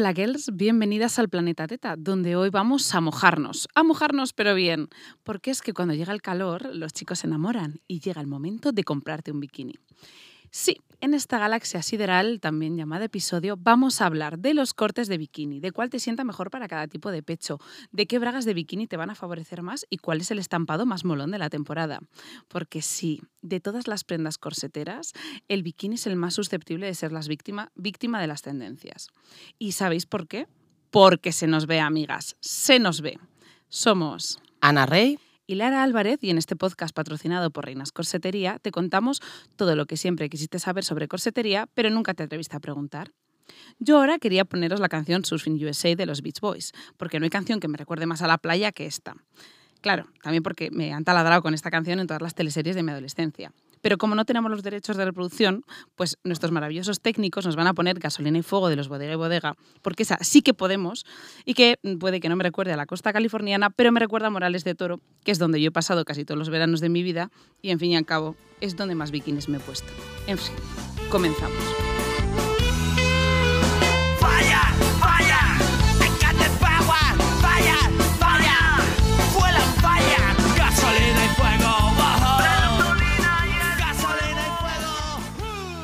Hola girls, bienvenidas al Planeta Teta, donde hoy vamos a mojarnos, a mojarnos pero bien, porque es que cuando llega el calor los chicos se enamoran y llega el momento de comprarte un bikini. Sí, en esta galaxia sideral, también llamada episodio, vamos a hablar de los cortes de bikini, de cuál te sienta mejor para cada tipo de pecho, de qué bragas de bikini te van a favorecer más y cuál es el estampado más molón de la temporada. Porque sí, de todas las prendas corseteras, el bikini es el más susceptible de ser las víctima, víctima de las tendencias. ¿Y sabéis por qué? Porque se nos ve, amigas, se nos ve. Somos Ana Rey y Lara Álvarez, y en este podcast patrocinado por Reinas Corsetería, te contamos todo lo que siempre quisiste saber sobre corsetería, pero nunca te atreviste a preguntar. Yo ahora quería poneros la canción Surfing USA de los Beach Boys, porque no hay canción que me recuerde más a la playa que esta. Claro, también porque me han taladrado con esta canción en todas las teleseries de mi adolescencia. Pero como no tenemos los derechos de reproducción, pues nuestros maravillosos técnicos nos van a poner gasolina y fuego de los bodega y bodega, porque esa sí que podemos y que puede que no me recuerde a la costa californiana, pero me recuerda a Morales de Toro, que es donde yo he pasado casi todos los veranos de mi vida y en fin y al cabo es donde más bikinis me he puesto. En fin, comenzamos.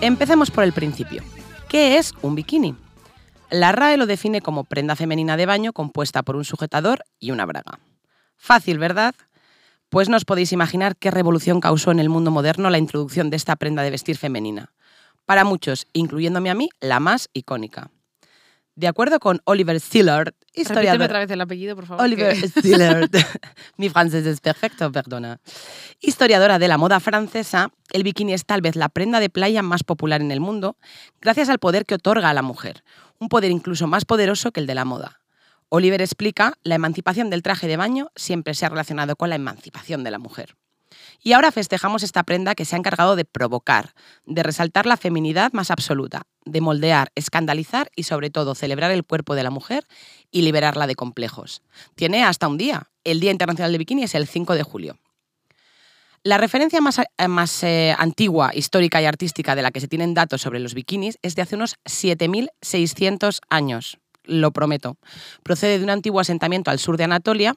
Empecemos por el principio. ¿Qué es un bikini? La RAE lo define como prenda femenina de baño compuesta por un sujetador y una braga. Fácil, ¿verdad? Pues no os podéis imaginar qué revolución causó en el mundo moderno la introducción de esta prenda de vestir femenina. Para muchos, incluyéndome a mí, la más icónica. De acuerdo con Oliver Stillard, historiador... otra vez el apellido, por favor. Oliver. Mi francés es perfecto, perdona. Historiadora de la moda francesa, el bikini es tal vez la prenda de playa más popular en el mundo, gracias al poder que otorga a la mujer, un poder incluso más poderoso que el de la moda. Oliver explica, la emancipación del traje de baño siempre se ha relacionado con la emancipación de la mujer. Y ahora festejamos esta prenda que se ha encargado de provocar, de resaltar la feminidad más absoluta, de moldear, escandalizar y sobre todo celebrar el cuerpo de la mujer y liberarla de complejos. Tiene hasta un día. El Día Internacional del Bikini es el 5 de julio. La referencia más, eh, más eh, antigua, histórica y artística de la que se tienen datos sobre los bikinis es de hace unos 7.600 años, lo prometo. Procede de un antiguo asentamiento al sur de Anatolia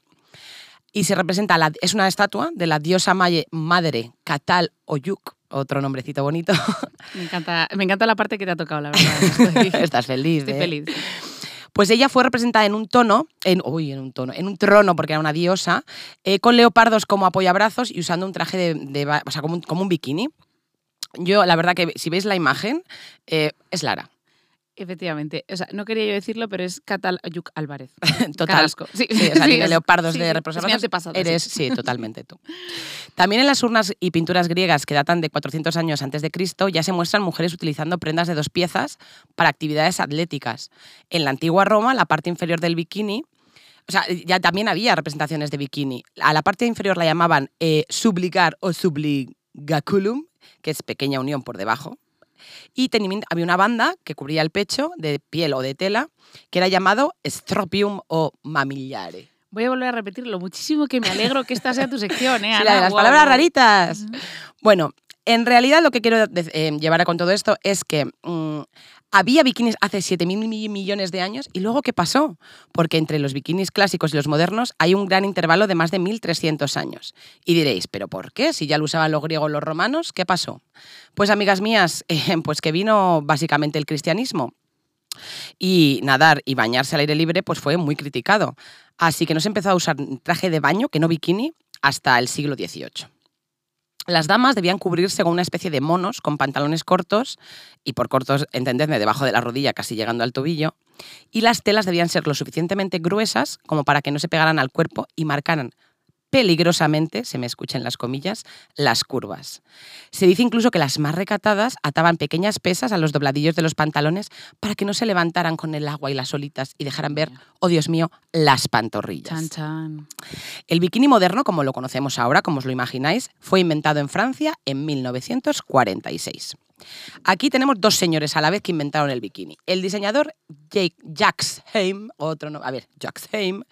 y se representa, la, es una estatua de la diosa madre Catal Oyuk, otro nombrecito bonito. Me encanta, me encanta la parte que te ha tocado, la verdad. Estás feliz. Estoy ¿eh? feliz. Pues ella fue representada en un tono, en, uy, en un tono, en un trono, porque era una diosa, eh, con leopardos como apoyabrazos y usando un traje de, o sea, como un, como un, bikini. Yo, la verdad que si veis la imagen, eh, es Lara. Efectivamente. O sea, no quería yo decirlo, pero es Catal Ayuk Álvarez. Total. Sí, sí, o sea, sí, leopardos de representación. Eres, sí. totalmente tú. También en las urnas y pinturas griegas que datan de 400 años antes de Cristo ya se muestran mujeres utilizando prendas de dos piezas para actividades atléticas. En la antigua Roma, la parte inferior del bikini o sea, ya también había representaciones de bikini. A la parte inferior la llamaban eh, subligar o subligaculum, que es pequeña unión por debajo, y había una banda que cubría el pecho de piel o de tela que era llamado stropium o mamillare. Voy a volver a repetirlo, muchísimo que me alegro que esta sea tu sección, ¿eh? Sí, la de las palabras raritas. Bueno, en realidad lo que quiero eh, llevar a con todo esto es que mm, había bikinis hace 7.000 millones de años y luego ¿qué pasó? Porque entre los bikinis clásicos y los modernos hay un gran intervalo de más de 1.300 años. Y diréis, ¿pero por qué? Si ya lo usaban los griegos los romanos, ¿qué pasó? Pues amigas mías, eh, pues que vino básicamente el cristianismo. Y nadar y bañarse al aire libre pues fue muy criticado. Así que no se empezó a usar traje de baño, que no bikini, hasta el siglo XVIII. Las damas debían cubrirse con una especie de monos con pantalones cortos, y por cortos, entendedme, debajo de la rodilla, casi llegando al tobillo, y las telas debían ser lo suficientemente gruesas como para que no se pegaran al cuerpo y marcaran peligrosamente, se me escuchan las comillas, las curvas. Se dice incluso que las más recatadas ataban pequeñas pesas a los dobladillos de los pantalones para que no se levantaran con el agua y las olitas y dejaran ver, oh Dios mío, las pantorrillas. El bikini moderno, como lo conocemos ahora, como os lo imagináis, fue inventado en Francia en 1946. Aquí tenemos dos señores a la vez que inventaron el bikini. El diseñador Jacques Heim, otro no, a ver, Jacques Heim,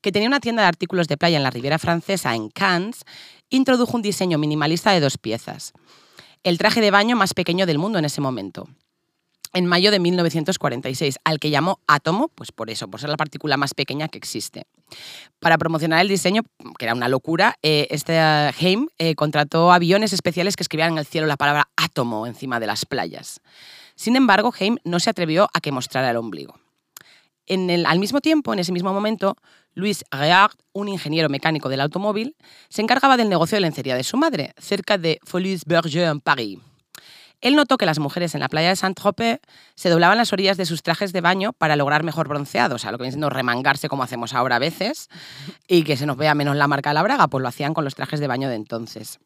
que tenía una tienda de artículos de playa en la Riviera Francesa, en Cannes, introdujo un diseño minimalista de dos piezas. El traje de baño más pequeño del mundo en ese momento. en mayo de 1946, al que llamó átomo, pues por eso, por ser la partícula más pequeña que existe. Para promocionar el diseño, que era una locura, eh, este Heim eh, contrató aviones especiales que escribían en el cielo la palabra átomo encima de las playas. Sin embargo, Heim no se atrevió a que mostrara el ombligo. En el, al mismo tiempo, en ese mismo momento, Louis Réard, un ingeniero mecánico del automóvil, se encargaba del negocio de lencería de su madre, cerca de Folies-Berger en París. Él notó que las mujeres en la playa de Saint-Tropez se doblaban las orillas de sus trajes de baño para lograr mejor bronceado, o sea, lo que viene siendo remangarse como hacemos ahora a veces y que se nos vea menos la marca de la braga, pues lo hacían con los trajes de baño de entonces.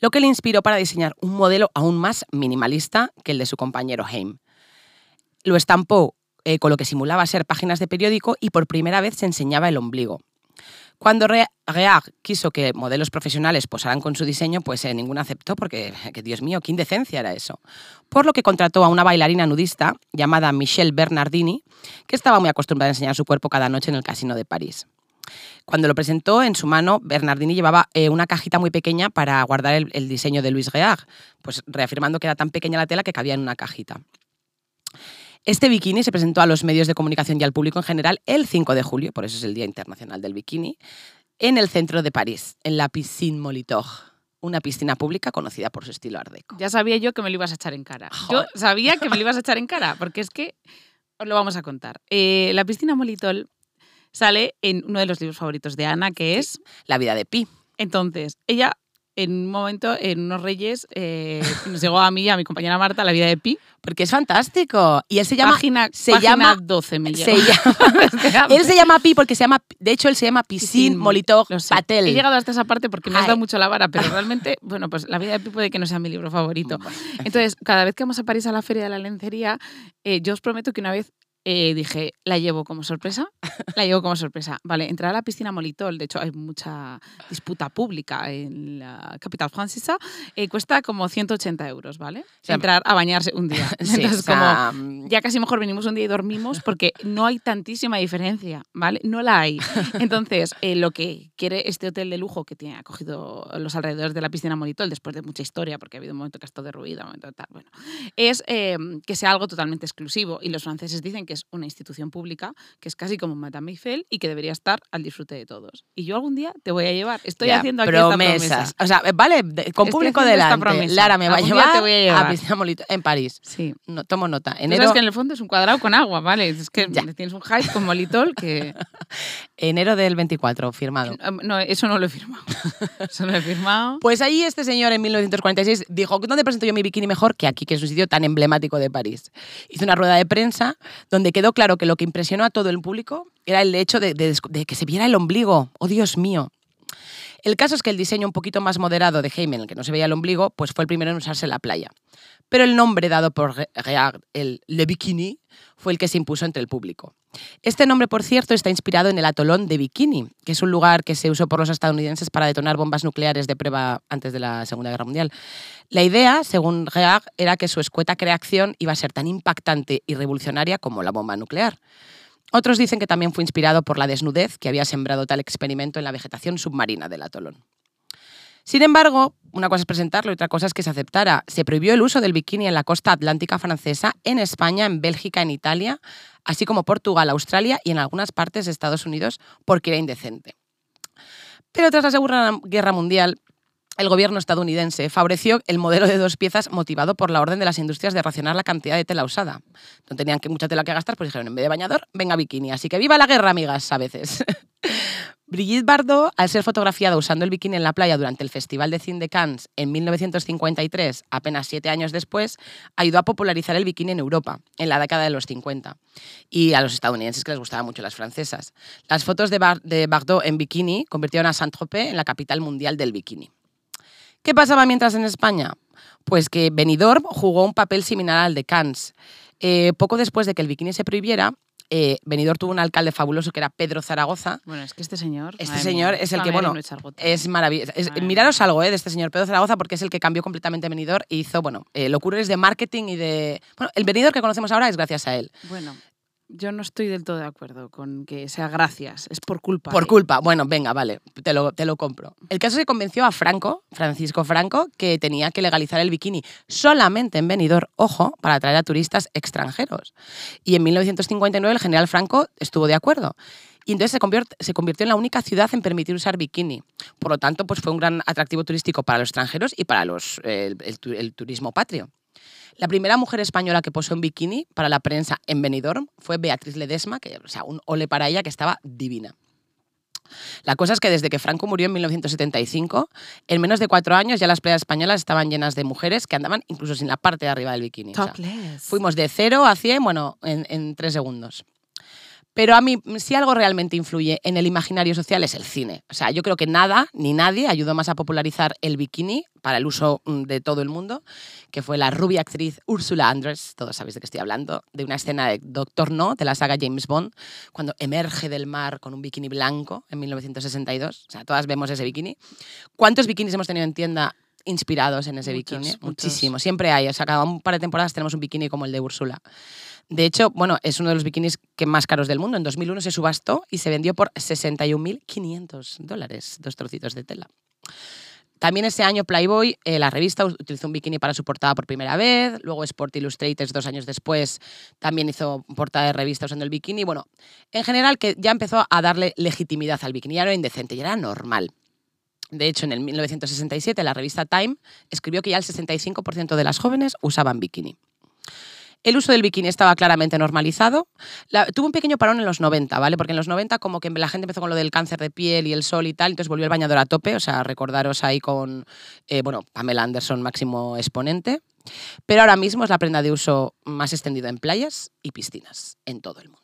Lo que le inspiró para diseñar un modelo aún más minimalista que el de su compañero Heim. Lo estampó eh, con lo que simulaba ser páginas de periódico y por primera vez se enseñaba el ombligo. Cuando Reag quiso que modelos profesionales posaran con su diseño, pues eh, ninguno aceptó porque, que, Dios mío, qué indecencia era eso. Por lo que contrató a una bailarina nudista llamada Michelle Bernardini, que estaba muy acostumbrada a enseñar su cuerpo cada noche en el casino de París. Cuando lo presentó, en su mano, Bernardini llevaba eh, una cajita muy pequeña para guardar el, diseño de Louis Reag, pues reafirmando que era tan pequeña la tela que cabía en una cajita. Este bikini se presentó a los medios de comunicación y al público en general el 5 de julio, por eso es el Día Internacional del Bikini, en el centro de París, en la Piscine Molitor una piscina pública conocida por su estilo ardeco. Ya sabía yo que me lo ibas a echar en cara. Yo sabía que me lo ibas a echar en cara, porque es que os lo vamos a contar. Eh, la piscina Molitol sale en uno de los libros favoritos de Ana, que es... La vida de Pi. Entonces, ella en un momento, en unos reyes, eh, nos llegó a mí a mi compañera Marta la vida de Pi. Porque es fantástico. Y él se llama. Página, se página llama 12 me se llama, Él se llama Pi porque se llama. De hecho, él se llama Piscin Molitor Patel. He llegado hasta esa parte porque me has dado mucho la vara, pero realmente, bueno, pues La vida de Pi puede que no sea mi libro favorito. Entonces, cada vez que vamos a París a la Feria de la Lencería, eh, yo os prometo que una vez eh, dije, la llevo como sorpresa, la llevo como sorpresa. Vale, entrar a la piscina Molitol, de hecho hay mucha disputa pública en la capital francesa, eh, cuesta como 180 euros, ¿vale? entrar a bañarse un día. Entonces, como mm. ya casi mejor venimos un día y dormimos porque no hay tantísima diferencia, ¿vale? No la hay. Entonces, eh, lo que quiere este hotel de lujo que tiene acogido los alrededores de la piscina Molitol, después de mucha historia, porque ha habido un momento que ha estado derruido, un momento tal, bueno, es que sea algo totalmente exclusivo. Y los franceses dicen que que es una institución pública, que es casi como Madame Eiffel y que debería estar al disfrute de todos. Y yo algún día te voy a llevar. Estoy haciendo aquí promesas. esta promesa. O sea, vale, con público delante. Lara me va a llevar, te voy a, llevar. a Piscina Molito en París. Sí. No, tomo nota. Enero... Sabes que en el fondo es un cuadrado con agua, ¿vale? Es que tienes un hype con Molitol que... Enero del 24, firmado. No, eso no lo he firmado. eso no lo he firmado. Pues ahí este señor en 1946 dijo, ¿dónde presento yo mi bikini mejor que aquí, que es un sitio tan emblemático de París? Hizo una rueda de prensa donde donde quedó claro que lo que impresionó a todo el público era el hecho de, que se viera el ombligo. ¡Oh, Dios mío! El caso es que el diseño un poquito más moderado de Heim, en el que no se veía el ombligo, pues fue el primero en usarse en la playa. Pero el nombre dado por Reard, el Le Bikini, fue el que se impuso entre el público. Este nombre, por cierto, está inspirado en el atolón de Bikini, que es un lugar que se usó por los estadounidenses para detonar bombas nucleares de prueba antes de la Segunda Guerra Mundial. La idea, según Reag, era que su escueta creación iba a ser tan impactante y revolucionaria como la bomba nuclear. Otros dicen que también fue inspirado por la desnudez que había sembrado tal experimento en la vegetación submarina del atolón. Sin embargo, una cosa es presentarlo y otra cosa es que se aceptara. Se prohibió el uso del bikini en la costa atlántica francesa, en España, en Bélgica, en Italia, así como Portugal, Australia y en algunas partes de Estados Unidos, porque era indecente. Pero tras la Segunda Guerra Mundial, el gobierno estadounidense favoreció el modelo de dos piezas motivado por la orden de las industrias de racionar la cantidad de tela usada. No tenían que mucha tela que gastar, pues dijeron, en vez de bañador, venga bikini. Así que viva la guerra, amigas, a veces. Brigitte Bardot, al ser fotografiada usando el bikini en la playa durante el Festival de Cine de Cannes en 1953, apenas siete años después, ayudó a popularizar el bikini en Europa, en la década de los 50, y a los estadounidenses que les gustaban mucho las francesas. Las fotos de, Bardot en bikini convirtieron a Saint-Tropez en la capital mundial del bikini. ¿Qué pasaba mientras en España? Pues que Benidorm jugó un papel similar al de Cannes. Eh, poco después de que el bikini se prohibiera, eh, Benidorm tuvo un alcalde fabuloso que era Pedro Zaragoza. Bueno, es que este señor. Este señor es el que, bueno, es maravilloso. miraros algo eh, de este señor Pedro Zaragoza porque es el que cambió completamente Benidorm e hizo, bueno, eh, locuras de marketing y de. Bueno, el Benidorm que conocemos ahora es gracias a él. Bueno. Yo no estoy del todo de acuerdo con que sea gracias, es por culpa. Por ¿eh? culpa. Bueno, venga, vale, te lo, te lo compro. El caso se convenció a Franco, Francisco Franco, que tenía que legalizar el bikini solamente en Benidorm, ojo, para atraer a turistas extranjeros. Y en 1959 el general Franco estuvo de acuerdo. Y entonces se convirt- se convirtió en la única ciudad en permitir usar bikini. Por lo tanto, pues fue un gran atractivo turístico para los extranjeros y para los, eh, el turismo patrio. La primera mujer española que posó en bikini para la prensa en Benidorm fue Beatriz Ledesma, que, o sea, un ole para ella que estaba divina. La cosa es que desde que Franco murió en 1975, en menos de cuatro años ya las playas españolas estaban llenas de mujeres que andaban incluso sin la parte de arriba del bikini. O sea, Topless. fuimos de cero a 100, bueno, en, en tres segundos. Pero a mí, si algo realmente influye en el imaginario social es el cine. O sea, yo creo que nada ni nadie ayudó más a popularizar el bikini para el uso mm, de todo el mundo, que fue la rubia actriz Ursula Andress, todos sabéis de qué estoy hablando, de una escena de Doctor No, de la saga James Bond, cuando emerge del mar con un bikini blanco en 1962. O sea, todas vemos ese bikini. ¿Cuántos bikinis hemos tenido en tienda inspirados en ese Muchos, bikini? muchos. Muchísimo. Siempre hay. O sea, cada un par de temporadas tenemos un bikini como el de Úrsula. De hecho, bueno, es uno de los bikinis que más caros del mundo. En 2001 se subastó y se vendió por 61.500 dólares, dos trocitos de tela. También ese año Playboy, eh, la revista, utilizó un bikini para su portada por primera vez. Luego Sport Illustrated, dos años después, también hizo portada de revista usando el bikini. Bueno, en general que ya empezó a darle legitimidad al bikini. Ya no era indecente, ya era normal. De hecho, en el 1967 la revista Time escribió que ya el 65% de las jóvenes usaban bikini. El uso del bikini estaba claramente normalizado. Tuvo un pequeño parón en los 90, ¿vale? Porque en los 90 como que la gente empezó con lo del cáncer de piel y el sol y tal, entonces volvió el bañador a tope, o sea, recordaros ahí con, eh, bueno, Pamela Anderson, máximo exponente. Pero ahora mismo es la prenda de uso más extendida en playas y piscinas en todo el mundo.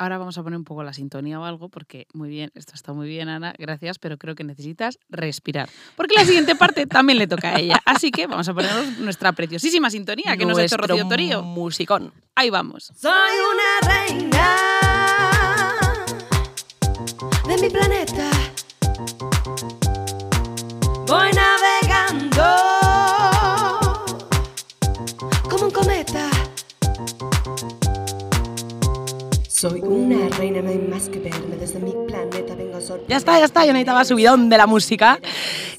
Ahora vamos a poner un poco la sintonía o algo, porque muy bien, esto está muy bien, Ana, gracias, pero creo que necesitas respirar. Porque la siguiente parte también le toca a ella. Así que vamos a ponernos nuestra preciosísima sintonía que nos ha hecho Rocío Torío. musicón. Ahí vamos. Soy una reina de mi planeta. Soy una reina, no hay más que verme desde mi planeta. Vengo sorprender. Ya está, ya está. Yo necesitaba subidón de la música,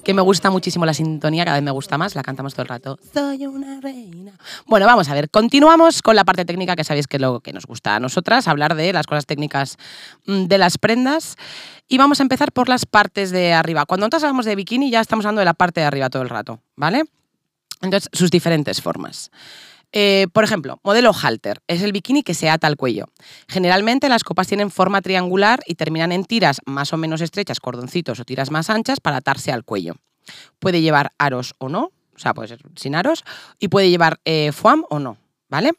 que me gusta muchísimo la sintonía, cada vez me gusta más, la cantamos todo el rato. Soy una reina. Bueno, vamos a ver, continuamos con la parte técnica, que sabéis que es lo que nos gusta a nosotras, hablar de las cosas técnicas mm, de las prendas. Y vamos a empezar por las partes de arriba. Cuando nosotros hablamos de bikini, ya estamos hablando de la parte de arriba todo el rato, ¿vale? Entonces, sus diferentes formas. Eh, por ejemplo, modelo halter es el bikini que se ata al cuello. Generalmente las copas tienen forma triangular y terminan en tiras más o menos estrechas, cordoncitos o tiras más anchas para atarse al cuello. Puede llevar aros o no, o sea, puede ser sin aros, y puede llevar eh, foam o no, ¿vale?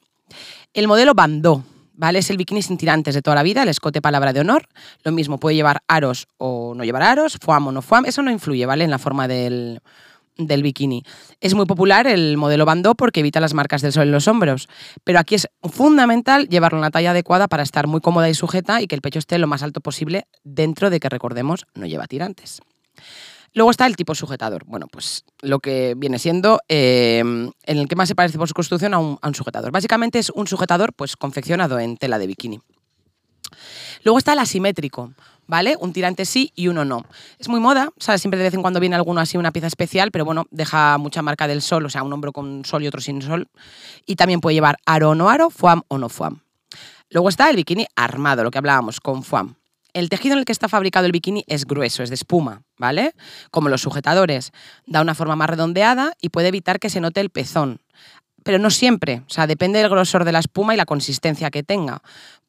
El modelo bandó, ¿vale? Es el bikini sin tirantes de toda la vida, el escote palabra de honor. Lo mismo, puede llevar aros o no llevar aros, foam o no foam. Eso no influye, ¿vale? En la forma del, del bikini. Es muy popular el modelo bandó porque evita las marcas del sol en los hombros, pero aquí es fundamental llevarlo en la talla adecuada para estar muy cómoda y sujeta y que el pecho esté lo más alto posible dentro de que, recordemos, no lleva tirantes. Luego está el tipo sujetador. Bueno, pues lo que viene siendo eh, en el que más se parece por su construcción a un, a un sujetador. Básicamente es un sujetador pues confeccionado en tela de bikini. Luego está el asimétrico, ¿vale? Un tirante sí y uno no. Es muy moda, ¿sabes? Siempre de vez en cuando viene alguno así, una pieza especial, pero bueno, deja mucha marca del sol, o sea, un hombro con sol y otro sin sol. Y también puede llevar aro o no aro, foam o no foam. Luego está el bikini armado, lo que hablábamos, con foam. El tejido en el que está fabricado el bikini es grueso, es de espuma, ¿vale? Como los sujetadores. Da una forma más redondeada y puede evitar que se note el pezón. Pero no siempre, o sea, depende del grosor de la espuma y la consistencia que tenga.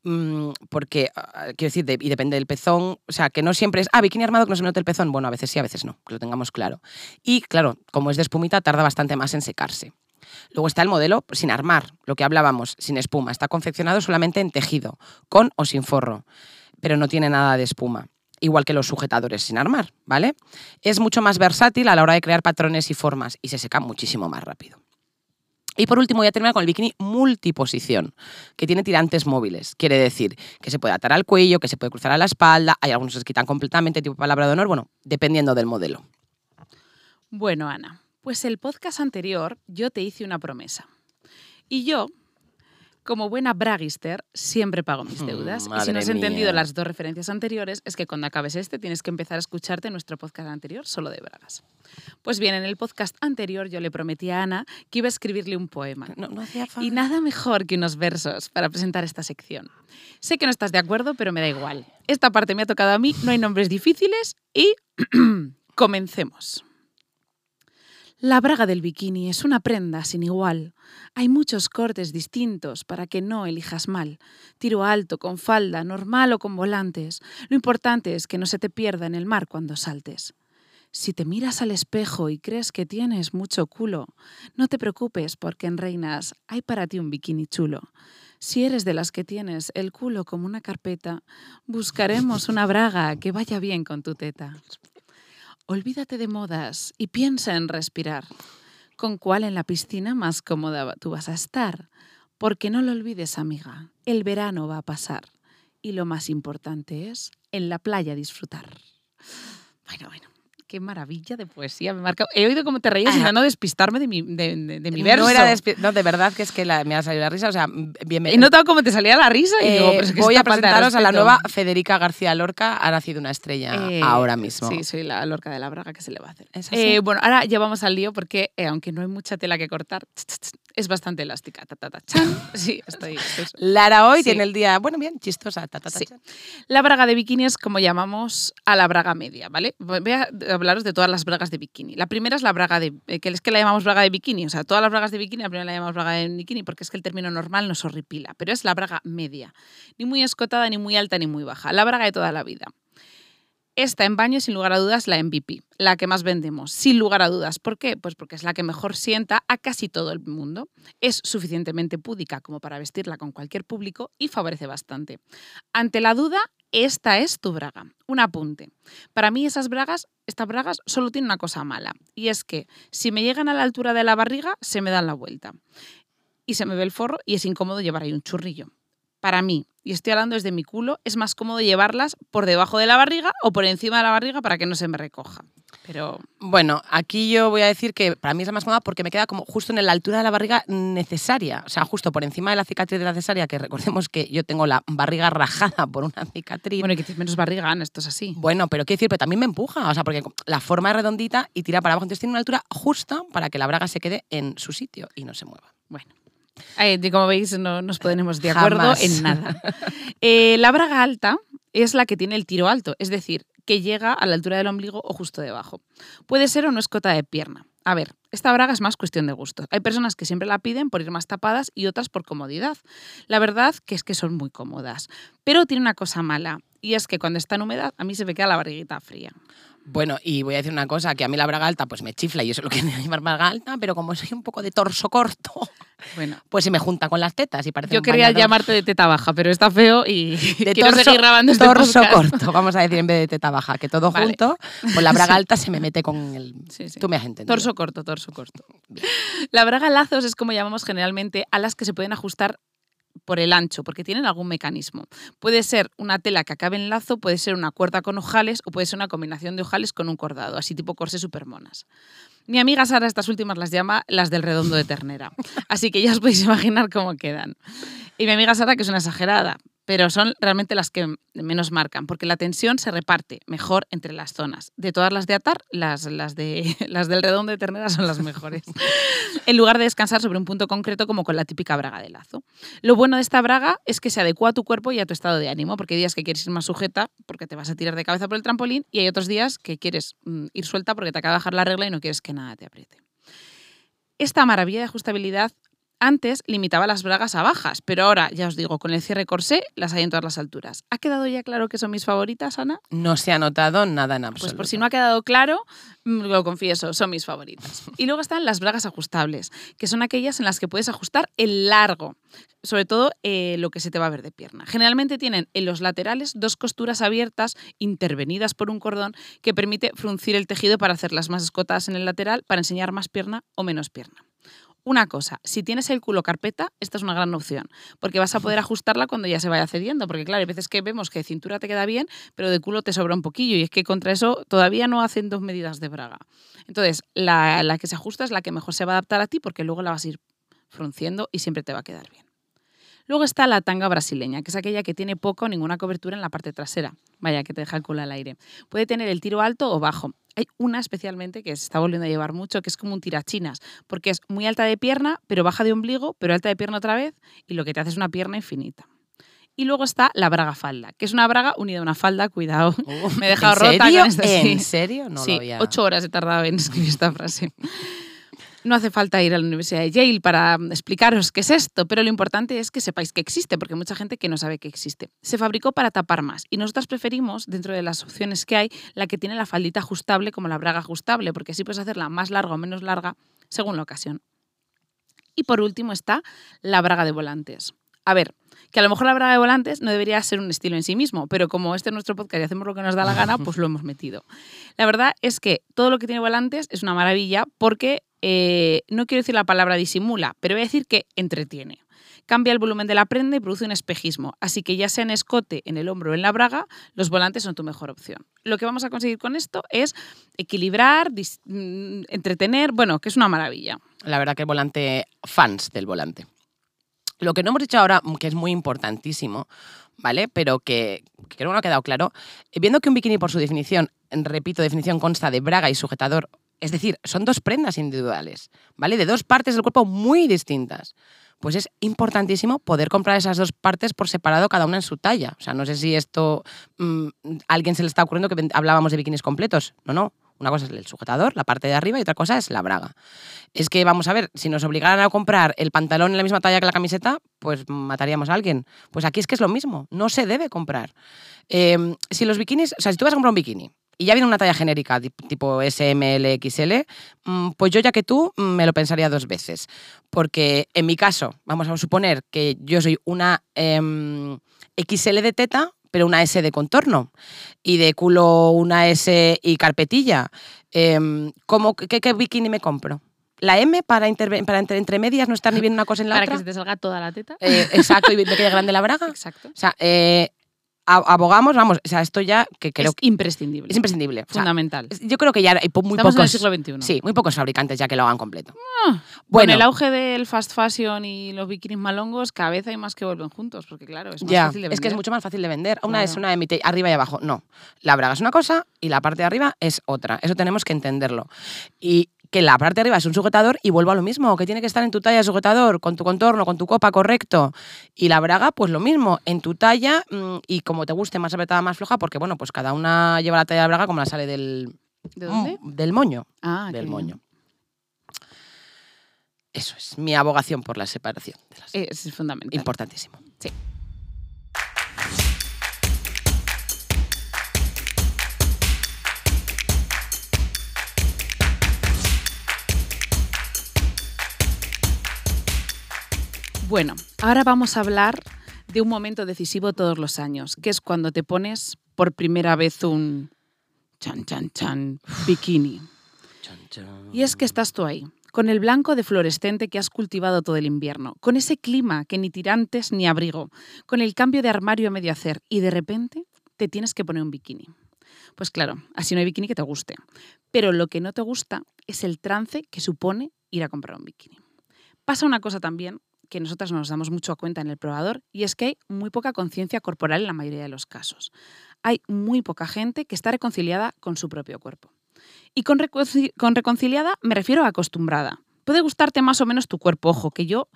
Mm, porque, ah, quiero decir, de- y depende del pezón, o sea, que no siempre es, ah, bikini armado que no se me note el pezón. Bueno, a veces sí, a veces no, que lo tengamos claro. Y claro, como es de espumita, tarda bastante más en secarse. Luego está el modelo sin armar, lo que hablábamos, sin espuma. Está confeccionado solamente en tejido, con o sin forro, pero no tiene nada de espuma. Igual que los sujetadores sin armar, ¿vale? Es mucho más versátil a la hora de crear patrones y formas y se seca muchísimo más rápido. Y por último voy a terminar con el bikini multiposición, que tiene tirantes móviles. Quiere decir que se puede atar al cuello, que se puede cruzar a la espalda, hay algunos que se quitan completamente, tipo palabra de honor, bueno, dependiendo del modelo. Bueno, Ana, pues el podcast anterior yo te hice una promesa. Y yo Como buena bragister, siempre pago mis Mm, deudas. y si no has entendido las dos referencias anteriores, es que cuando acabes este tienes que empezar a escucharte nuestro podcast anterior solo de bragas. Pues bien, en el podcast anterior yo le prometí a Ana que iba a escribirle un poema. No, no hacía falta. Y nada mejor que unos versos para presentar esta sección. Sé que no estás de acuerdo, pero me da igual. Esta parte me ha tocado a mí, no hay nombres difíciles y comencemos. La braga del bikini es una prenda sin igual. Hay muchos cortes distintos para que no elijas mal. Tiro alto, con falda, normal o con volantes. Lo importante es que no se te pierda en el mar cuando saltes. Si te miras al espejo y crees que tienes mucho culo, no te preocupes porque en Reinas hay para ti un bikini chulo. Si eres de las que tienes el culo como una carpeta, buscaremos una braga que vaya bien con tu teta. Olvídate de modas y piensa en respirar. ¿Con cuál en la piscina más cómoda tú vas a estar? Porque no lo olvides, amiga, el verano va a pasar. Y lo más importante es en la playa disfrutar. Bueno, bueno, qué maravilla de poesía. Me marca... He oído cómo te reías Ah. intentando despistarme de mi, de, de- de mi verso. No, era no, de verdad que es que la- me ha salido la risa. O sea, bien He notado cómo te salía la risa y Eh, digo, pero es que voy a presentaros a la nueva Federica García Lorca. Ha nacido una estrella Eh, ahora mismo. Sí, soy la lorca de la braga que se le va a hacer. Eh, bueno, ahora ya vamos al lío porque aunque no hay mucha tela que cortar, es bastante elástica. Ta, ta, ta, chan. Sí, estoy. estoy- Lara hoy Sí. tiene el día, bueno, bien, chistosa. Sí. La braga de bikini es como llamamos a la braga media, ¿vale? Voy a hablaros de todas las bragas de bikini. La primera es la braga de, eh, que es que la llamamos braga de bikini, o sea, todas las bragas de bikini, la primera la llamamos braga de bikini porque es que el término normal nos horripila, pero es la braga media, ni muy escotada, ni muy alta, ni muy baja, la braga de toda la vida. Esta en baño, sin lugar a dudas, la MVP, la que más vendemos, sin lugar a dudas. ¿Por qué? Pues porque es la que mejor sienta a casi todo el mundo. Es suficientemente púdica como para vestirla con cualquier público y favorece bastante. Ante la duda, esta es tu braga. Un apunte. Para mí esas bragas, estas bragas solo tienen una cosa mala, y es que si me llegan a la altura de la barriga, se me dan la vuelta. Y se me ve el forro y es incómodo llevar ahí un churrillo. Para mí, y estoy hablando desde mi culo, es más cómodo llevarlas por debajo de la barriga o por encima de la barriga para que no se me recoja. Pero Bueno, aquí yo voy a decir que para mí es la más cómoda porque me queda como justo en la altura de la barriga necesaria. O sea, justo por encima de la cicatriz de la cesárea, que recordemos que yo tengo la barriga rajada por una cicatriz. bueno, y que tienes menos barriga, Ana, esto es así. Bueno, pero quiero decir, pero también me empuja, o sea, porque la forma es redondita y tira para abajo, entonces tiene una altura justa para que la braga se quede en su sitio y no se mueva. Bueno. Eh, como veis, no nos ponemos de acuerdo Jamás. en nada. Eh, la braga alta es la que tiene el tiro alto, es decir, que llega a la altura del ombligo o justo debajo. Puede ser o no escota de pierna. A ver, esta braga es más cuestión de gusto. Hay personas que siempre la piden por ir más tapadas y otras por comodidad. La verdad que es que son muy cómodas. Pero tiene una cosa mala, y es que cuando está en humedad a mí se me queda la barriguita fría. Bueno, y voy a decir una cosa, que a mí la braga alta pues me chifla y eso es lo que quiero llevar braga alta, pero como soy un poco de torso corto, Bueno, pues se me junta con las tetas y parece yo un quería bañador. llamarte de teta baja, pero está feo y de quiero torso, seguir grabando este torso podcast. corto, vamos a decir en vez de teta baja, que todo Vale. junto, pues la braga alta se me mete con el... Sí, sí. Tú me has entendido. Torso corto, torso corto. La braga lazos es como llamamos generalmente a las que se pueden ajustar por el ancho, porque tienen algún mecanismo. Puede ser una tela que acabe en lazo, puede ser una cuerda con ojales o puede ser una combinación de ojales con un cordado, así tipo corsé supermonas. Mi amiga Sara estas últimas las llama las del redondo de ternera, así que ya os podéis imaginar cómo quedan. Y mi amiga Sara, que es una exagerada, pero son realmente las que menos marcan, porque la tensión se reparte mejor entre las zonas. De todas las de atar, las, las, de, las del redondo de ternera son las mejores. en lugar de descansar sobre un punto concreto como con la típica braga de lazo. Lo bueno de esta braga es que se adecua a tu cuerpo y a tu estado de ánimo, porque hay días que quieres ir más sujeta porque te vas a tirar de cabeza por el trampolín y hay otros días que quieres mm, ir suelta porque te acaba de bajar la regla y no quieres que nada te apriete. Esta maravilla de ajustabilidad antes limitaba las bragas a bajas, pero ahora, ya os digo, con el cierre corsé las hay en todas las alturas. ¿Ha quedado ya claro que son mis favoritas, Ana? No se ha notado nada en absoluto. Pues por si no ha quedado claro, mm, lo confieso, son mis favoritas. Y luego están las bragas ajustables, que son aquellas en las que puedes ajustar el largo, sobre todo eh, lo que se te va a ver de pierna. Generalmente tienen en los laterales dos costuras abiertas, intervenidas por un cordón, que permite fruncir el tejido para hacerlas más escotadas en el lateral, para enseñar más pierna o menos pierna. Una cosa, si tienes el culo carpeta, esta es una gran opción, porque vas a poder ajustarla cuando ya se vaya cediendo, porque claro, hay veces que vemos que de cintura te queda bien, pero de culo te sobra un poquillo, y es que contra eso todavía no hacen dos medidas de braga. Entonces, la, la que se ajusta es la que mejor se va a adaptar a ti, porque luego la vas a ir frunciendo y siempre te va a quedar bien. Luego está la tanga brasileña, que es aquella que tiene poca o ninguna cobertura en la parte trasera. Vaya, que te deja el culo al aire. Puede tener el tiro alto o bajo. Hay una especialmente que se está volviendo a llevar mucho, que es como un tirachinas, porque es muy alta de pierna, pero baja de ombligo, pero alta de pierna otra vez, y lo que te hace es una pierna infinita. Y luego está la braga falda, que es una braga unida a una falda, cuidado. Oh, Me he dejado ¿en rota serio? con esto, sí. ¿En serio? No sí, lo había... ocho horas he tardado en escribir esta frase. No hace falta ir a la Universidad de Yale para explicaros qué es esto, pero lo importante es que sepáis que existe, porque hay mucha gente que no sabe que existe. Se fabricó para tapar más y nosotras preferimos, dentro de las opciones que hay, la que tiene la faldita ajustable como la braga ajustable, porque así puedes hacerla más larga o menos larga según la ocasión. Y por último está la braga de volantes. A ver, que a lo mejor la braga de volantes no debería ser un estilo en sí mismo, pero como este es nuestro podcast y hacemos lo que nos da la gana, pues lo hemos metido. La verdad es que todo lo que tiene volantes es una maravilla porque eh, no quiero decir la palabra disimula, pero voy a decir que entretiene. Cambia el volumen de la prenda y produce un espejismo. Así que ya sea en escote, en el hombro o en la braga, los volantes son tu mejor opción. Lo que vamos a conseguir con esto es equilibrar, mm, entretener, bueno, que es una maravilla. La verdad que volante, fans del volante. Lo que no hemos dicho ahora, que es muy importantísimo, ¿vale? Pero que, que creo que no ha quedado claro, viendo que un bikini por su definición, repito, definición consta de braga y sujetador, es decir, son dos prendas individuales, ¿vale? De dos partes del cuerpo muy distintas. Pues es importantísimo poder comprar esas dos partes por separado, cada una en su talla. O sea, no sé si esto mm, a alguien se le está ocurriendo que hablábamos de bikinis completos. No, no. Una cosa es el sujetador, la parte de arriba, y otra cosa es la braga. Es que, vamos a ver, si nos obligaran a comprar el pantalón en la misma talla que la camiseta, pues mataríamos a alguien. Pues aquí es que es lo mismo, no se debe comprar. Eh, si los bikinis, o sea, si tú vas a comprar un bikini y ya viene una talla genérica, tip- tipo S, M, L, XL, mm, pues yo ya que tú mm, me lo pensaría dos veces. Porque en mi caso, vamos a suponer que yo soy una em, XL de teta, pero una S de contorno, y de culo una S y carpetilla. Em, ¿cómo- qué, qué bikini me compro? ¿La M para, para entre, entre medias no estar ni bien una cosa en la Para otra? que se te salga toda la teta. Eh, exacto, y me quede grande la braga. Exacto. O sea, eh, abogamos, vamos, o sea, esto ya que creo es que imprescindible. es imprescindible. O sea, fundamental. yo creo que ya hay muy Estamos pocos. en el siglo XXI. Sí, muy pocos fabricantes ya que lo hagan completo. Ah, Con Bueno, el auge del fast fashion y los bikinis malongos, cada vez hay más que vuelven juntos, porque claro, es más ya, fácil de es que es vender. mucho más fácil de vender. Una Claro. es una emite arriba y abajo. No, la braga es una cosa y la parte de arriba es otra. Eso tenemos que entenderlo. Y que la parte de arriba es un sujetador y vuelvo a lo mismo, que tiene que estar en tu talla de sujetador, con tu contorno, con tu copa correcto. Y la braga, pues lo mismo, en tu talla mm, y como te guste, más apretada, más floja, porque bueno, pues cada una lleva la talla de braga como la sale del, ¿De dónde? mm, del moño. Ah, del bien. moño. Eso es, mi abogación por la separación. De las... Es fundamental. Importantísimo. Sí. Bueno, ahora vamos a hablar de un momento decisivo todos los años, que es cuando te pones por primera vez un chan chan chan bikini. Y es que estás tú ahí, con el blanco de fluorescente que has cultivado todo el invierno, con ese clima que ni tirantes ni abrigo, con el cambio de armario a medio hacer y de repente te tienes que poner un bikini. Pues claro, así no hay bikini que te guste. Pero lo que no te gusta es el trance que supone ir a comprar un bikini. Pasa una cosa también que nosotras no nos damos mucho cuenta en el probador y es que hay muy poca conciencia corporal en la mayoría de los casos. Hay muy poca gente que está reconciliada con su propio cuerpo. Y con, con reconciliada me refiero a acostumbrada. Puede gustarte más o menos tu cuerpo, ojo, que yo,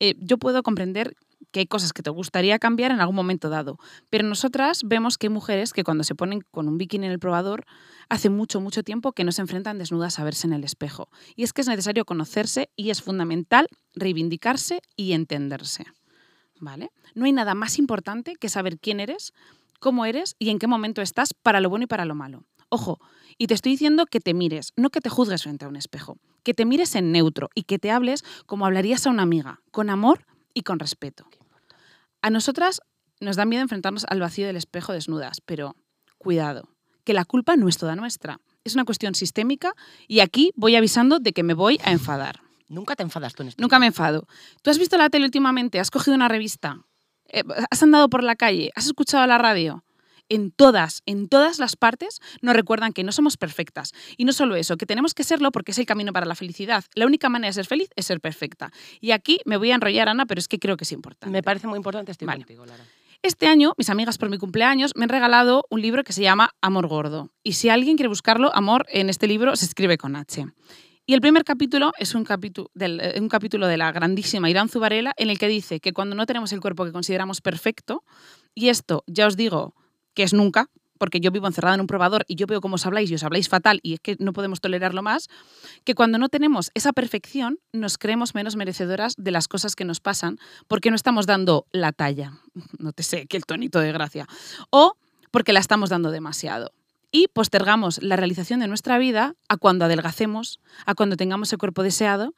eh, yo puedo comprender que hay cosas que te gustaría cambiar en algún momento dado, pero nosotras vemos que hay mujeres que cuando se ponen con un bikini en el probador hace mucho, mucho tiempo que no se enfrentan desnudas a verse en el espejo. Y es que es necesario conocerse y es fundamental reivindicarse y entenderse. ¿Vale? No hay nada más importante que saber quién eres, cómo eres y en qué momento estás para lo bueno y para lo malo. Ojo, y te estoy diciendo que te mires, no que te juzgues frente a un espejo, que te mires en neutro y que te hables como hablarías a una amiga, con amor y con respeto. A nosotras nos da miedo enfrentarnos al vacío del espejo desnudas, pero cuidado, que la culpa no es toda nuestra. Es una cuestión sistémica y aquí voy avisando de que me voy a enfadar. Nunca te enfadas tú en esto. Nunca me enfado. ¿Tú has visto la tele últimamente? ¿Has cogido una revista? Eh, ¿Has andado por la calle? ¿Has escuchado la radio? En todas, en todas las partes, nos recuerdan que no somos perfectas. Y no solo eso, que tenemos que serlo porque es el camino para la felicidad. La única manera de ser feliz es ser perfecta. Y aquí me voy a enrollar, Ana, pero es que creo que es importante. Me parece muy importante, estoy Vale. contigo, Lara. Este año, mis amigas por mi cumpleaños me han regalado un libro que se llama Amor Gordo. Y si alguien quiere buscarlo, Amor en este libro se escribe con H. Y el primer capítulo es un, capítulo del- eh, un capítulo de la grandísima Irán Zubarela en el que dice que cuando no tenemos el cuerpo que consideramos perfecto, y esto ya os digo que es nunca, porque yo vivo encerrada en un probador y yo veo cómo os habláis y os habláis fatal y es que no podemos tolerarlo más, que cuando no tenemos esa perfección nos creemos menos merecedoras de las cosas que nos pasan porque no estamos dando la talla, no te sé, que el tonito de gracia, o porque la estamos dando demasiado. Y postergamos la realización de nuestra vida a cuando adelgacemos, a cuando tengamos el cuerpo deseado.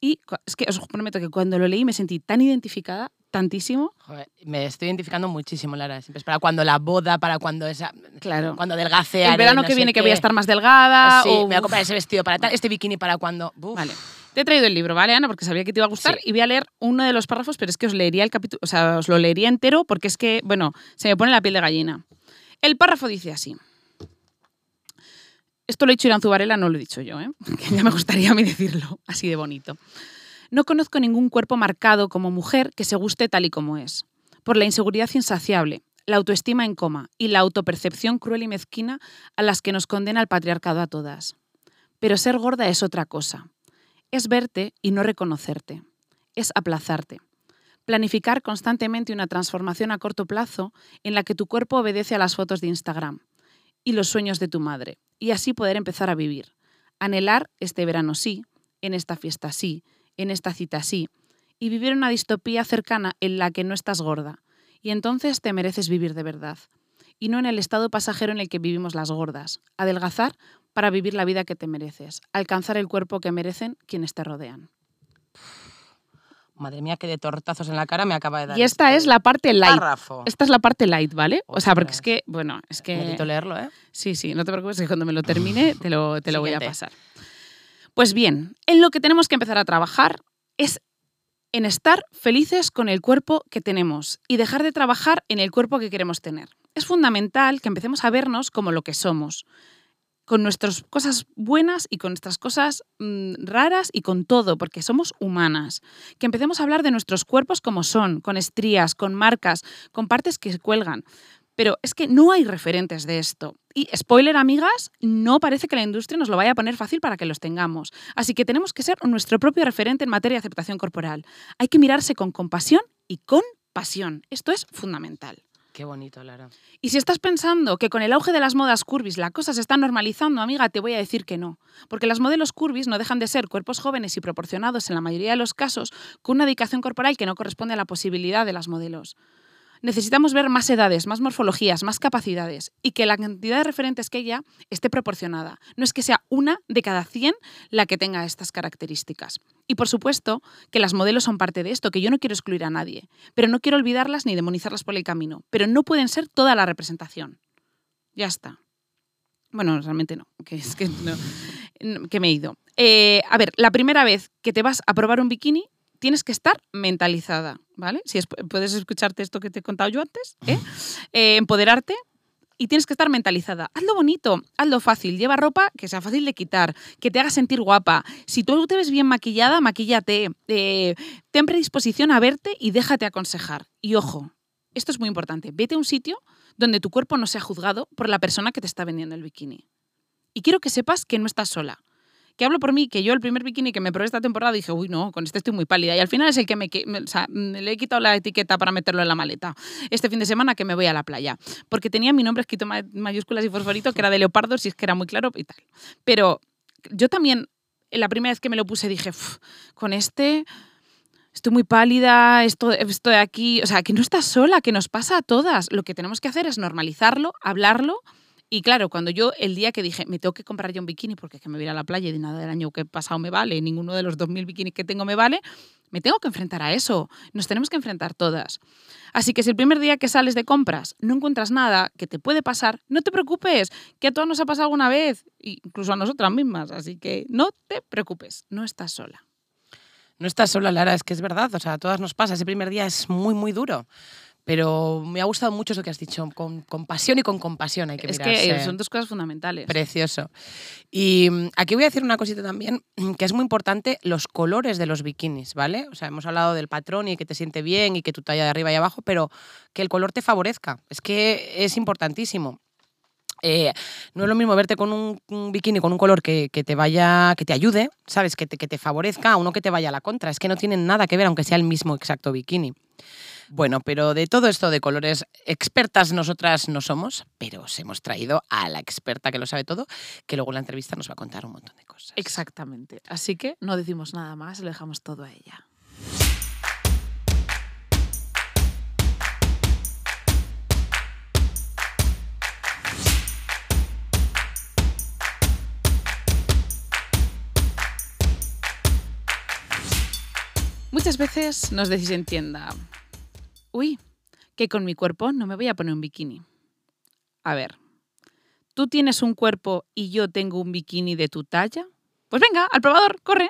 Y es que os prometo que cuando lo leí me sentí tan identificada, tantísimo. Joder, me estoy identificando muchísimo, Lara. Siempre es para cuando la boda, para cuando esa. Claro. Cuando adelgace. El verano no que viene que voy a estar más delgada. Sí, o, me voy a comprar ese vestido para tal, este bikini para cuando. Uf. Vale. Te he traído el libro, ¿vale, Ana? Porque sabía que te iba a gustar Sí. y voy a leer uno de los párrafos, pero es que os leería el capítulo, o sea, os lo leería entero porque es que, bueno, se me pone la piel de gallina. El párrafo dice así. Esto lo ha dicho Irán Zubarela, no lo he dicho yo, ¿eh? Que ya me gustaría a mí decirlo, así de bonito. No conozco ningún cuerpo marcado como mujer que se guste tal y como es. Por la inseguridad insaciable, la autoestima en coma y la autopercepción cruel y mezquina a las que nos condena el patriarcado a todas. Pero ser gorda es otra cosa. Es verte y no reconocerte. Es aplazarte. Planificar constantemente una transformación a corto plazo en la que tu cuerpo obedece a las fotos de Instagram y los sueños de tu madre, y así poder empezar a vivir. Anhelar este verano sí, en esta fiesta sí, en esta cita sí, y vivir una distopía cercana en la que no estás gorda. Y entonces te mereces vivir de verdad, y no en el estado pasajero en el que vivimos las gordas. Adelgazar para vivir la vida que te mereces, alcanzar el cuerpo que merecen quienes te rodean. Madre mía, que de tortazos en la cara me acaba de dar. Y esta este es la parte light. párrafo. Esta es la parte light, ¿vale? O sea, porque es que, bueno, es que... Necesito leerlo, ¿eh? Sí, sí, no te preocupes, que cuando me lo termine te lo, te lo voy a pasar. Pues bien, en lo que tenemos que empezar a trabajar es en estar felices con el cuerpo que tenemos y dejar de trabajar en el cuerpo que queremos tener. Es fundamental que empecemos a vernos como lo que somos, con nuestras cosas buenas y con nuestras cosas mm, raras y con todo, porque somos humanas. Que empecemos a hablar de nuestros cuerpos como son, con estrías, con marcas, con partes que cuelgan. Pero es que no hay referentes de esto. Y spoiler, amigas, no parece que la industria nos lo vaya a poner fácil para que los tengamos. Así que tenemos que ser nuestro propio referente en materia de aceptación corporal. Hay que mirarse con compasión y con pasión. Esto es fundamental. Qué bonito, Lara. Y si estás pensando que con el auge de las modas curvis la cosa se está normalizando, amiga, te voy a decir que no. Porque las modelos curvis no dejan de ser cuerpos jóvenes y proporcionados en la mayoría de los casos con una dedicación corporal que no corresponde a la posibilidad de las modelos. Necesitamos ver más edades, más morfologías, más capacidades y que la cantidad de referentes que haya esté proporcionada. No es que sea una de cada 100 la que tenga estas características. Y por supuesto que las modelos son parte de esto, que yo no quiero excluir a nadie, pero no quiero olvidarlas ni demonizarlas por el camino, pero no pueden ser toda la representación. Ya está. Bueno, realmente no, que es que, no, que me he ido. Eh, a ver, la primera vez que te vas a probar un bikini, tienes que estar mentalizada, ¿vale? Si es- puedes escucharte esto que te he contado yo antes, ¿eh? Eh, empoderarte y tienes que estar mentalizada. Hazlo bonito, hazlo fácil, lleva ropa que sea fácil de quitar, que te haga sentir guapa. Si tú te ves bien maquillada, maquíllate. Eh, ten predisposición a verte y déjate aconsejar. Y ojo, esto es muy importante, vete a un sitio donde tu cuerpo no sea juzgado por la persona que te está vendiendo el bikini. Y quiero que sepas que no estás sola. Que hablo por mí, que yo el primer bikini que me probé esta temporada dije, uy, no, con este estoy muy pálida. Y al final es el que me, o sea, mm, le he quitado la etiqueta para meterlo en la maleta. Este fin de semana que me voy a la playa. Porque tenía mi nombre escrito ma- mayúsculas y fosforito, que era de leopardo, si es que era muy claro y tal. Pero yo también, en la primera vez que me lo puse, dije, "Uf, con este estoy muy pálida, esto, estoy aquí. O sea, que no estás sola, que nos pasa a todas. Lo que tenemos que hacer es normalizarlo, hablarlo. Y claro, cuando yo el día que dije, me tengo que comprar yo un bikini porque es que me voy a la playa y de nada del año que he pasado me vale, ninguno de los 2.000 bikinis que tengo me vale, me tengo que enfrentar a eso. Nos tenemos que enfrentar todas. Así que si el primer día que sales de compras no encuentras nada que te puede pasar, no te preocupes, que a todas nos ha pasado alguna vez, incluso a nosotras mismas. Así que no te preocupes, no estás sola. No estás sola, Lara, es que es verdad. O sea, a todas nos pasa. Ese primer día es muy, muy duro. Pero me ha gustado mucho eso que has dicho, con, con pasión y con compasión hay que Es mirarse. que son dos cosas fundamentales. Precioso. Y mm, aquí voy a decir una cosita también, que es muy importante, los colores de los bikinis, ¿vale? O sea, hemos hablado del patrón y que te siente bien y que tu talla de arriba y abajo, pero que el color te favorezca. Es que es importantísimo. Eh, no es lo mismo verte con un, un bikini con un color que, que te vaya, que te ayude, ¿sabes? Que te, que te favorezca a uno que te vaya a la contra. Es que no tienen nada que ver, aunque sea el mismo exacto bikini. Bueno, pero de todo esto de colores, expertas nosotras no somos, pero os hemos traído a la experta que lo sabe todo, que luego en la entrevista nos va a contar un montón de cosas. Exactamente. Así que no decimos nada más, lo dejamos todo a ella. Muchas veces nos decís en tienda, uy, que con mi cuerpo no me voy a poner un bikini. A ver, ¿tú tienes un cuerpo y yo tengo un bikini de tu talla? Pues venga, al probador, corre.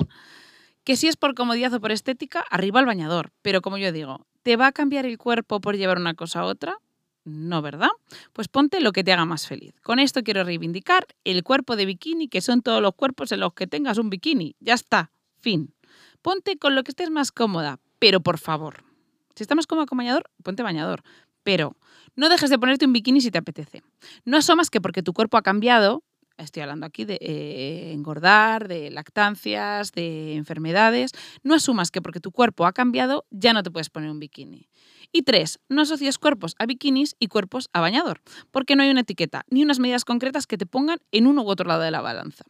Que si es por comodidad o por estética, arriba al bañador. Pero como yo digo, ¿te va a cambiar el cuerpo por llevar una cosa a otra? No, ¿verdad? Pues ponte lo que te haga más feliz. Con esto quiero reivindicar el cuerpo de bikini, que son todos los cuerpos en los que tengas un bikini. Ya está, fin. Ponte con lo que estés más cómoda, pero por favor, si estás más con bañador, ponte bañador. Pero no dejes de ponerte un bikini si te apetece. No asomas que porque tu cuerpo ha cambiado, estoy hablando aquí de eh, engordar, de lactancias, de enfermedades, no asumas que porque tu cuerpo ha cambiado ya no te puedes poner un bikini. Y tres, no asocies cuerpos a bikinis y cuerpos a bañador, porque no hay una etiqueta ni unas medidas concretas que te pongan en uno u otro lado de la balanza.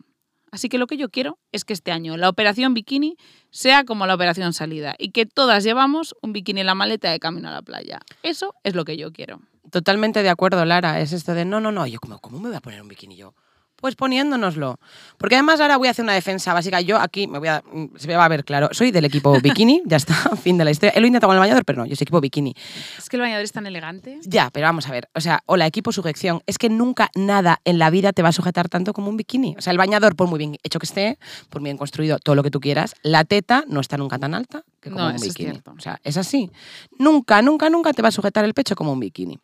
Así que lo que yo quiero es que este año la operación bikini sea como la operación salida y que todas llevamos un bikini en la maleta de camino a la playa. Eso es lo que yo quiero. Totalmente de acuerdo, Lara. Es esto de no, no, no. Yo, como, ¿cómo me voy a poner un bikini yo? Pues poniéndonoslo. Porque además ahora voy a hacer una defensa básica. Yo aquí me voy a, mm, se me va a ver claro. Soy del equipo bikini, ya está, fin de la historia. He lo intentado con el bañador, pero no, yo soy equipo bikini. Es que el bañador es tan elegante. Ya, pero vamos a ver. O sea, hola, equipo sujeción. Es que nunca nada en la vida te va a sujetar tanto como un bikini. O sea, el bañador, por muy bien hecho que esté, por muy bien construido, todo lo que tú quieras, la teta no está nunca tan alta que como No, un es bikini. cierto. o sea, es así. Nunca, nunca, nunca te va a sujetar el pecho como un bikini.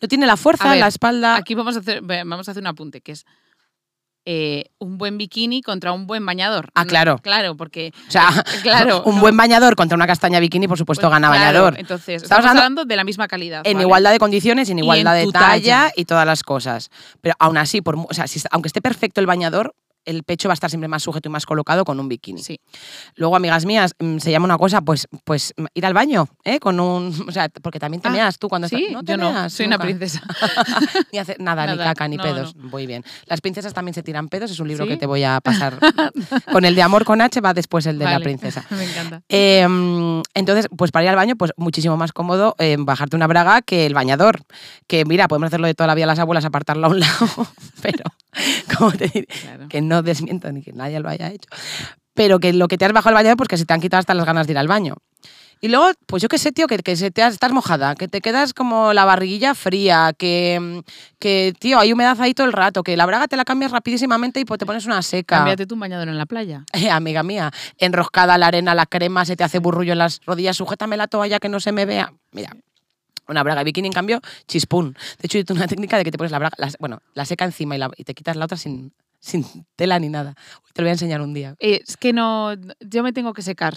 No tiene la fuerza, ver, la espalda. Aquí vamos a hacer, vamos a hacer un apunte, que es eh, un buen bikini contra un buen bañador. Ah, No, claro. Claro, porque... O sea, claro, un no. buen bañador contra una castaña bikini, por supuesto, Pues, gana claro, bañador. Entonces, Estamos estamos, hablando de la misma calidad. En ¿vale? igualdad de condiciones, en igualdad en de talla, talla. y todas las cosas. Pero aún así, por, o sea, si- aunque esté perfecto el bañador, el pecho va a estar siempre más sujeto y más colocado con un bikini. Sí. Luego, amigas mías, mm, se llama una cosa, pues, pues mm, ir al baño, ¿eh? Con un, o sea, porque también te Ah, meas tú cuando Sí, estás. ¿No te yo no, meas soy una princesa. ni hacer nada, ni caca, ni no, pedos. Muy bien. Las princesas también se tiran pedos, es un libro ¿Sí? que te voy a pasar. con el de amor con H va después el de la princesa. Me encanta. Eh, entonces, pues para ir al baño, pues muchísimo más cómodo eh, bajarte una braga que el bañador. Que mira, podemos hacerlo de toda la vida las abuelas, apartarlo a un lado, pero como te diré, Claro. que no desmiento ni que nadie lo haya hecho. Pero que lo que te has bajado el bañador, pues que se te han quitado hasta las ganas de ir al baño. Y luego, pues yo qué sé, tío, que, que se te has- estás mojada, que te quedas como la barriguilla fría, que, que, tío, hay humedad ahí todo el rato, que la braga te la cambias rapidísimamente y pues te pones una seca. Cámbiate tu bañador en la playa. Eh, amiga mía, enroscada la arena, la crema, se te hace burrullo en las rodillas, sujétame la toalla que no se me vea. Mira, una braga de bikini, en cambio, chispún. De hecho, yo tengo una técnica de que te pones la braga, la- bueno, la seca encima y, la- y te quitas la otra sin, sin tela ni nada. Te lo voy a enseñar un día. Eh, es que no, yo me tengo que secar.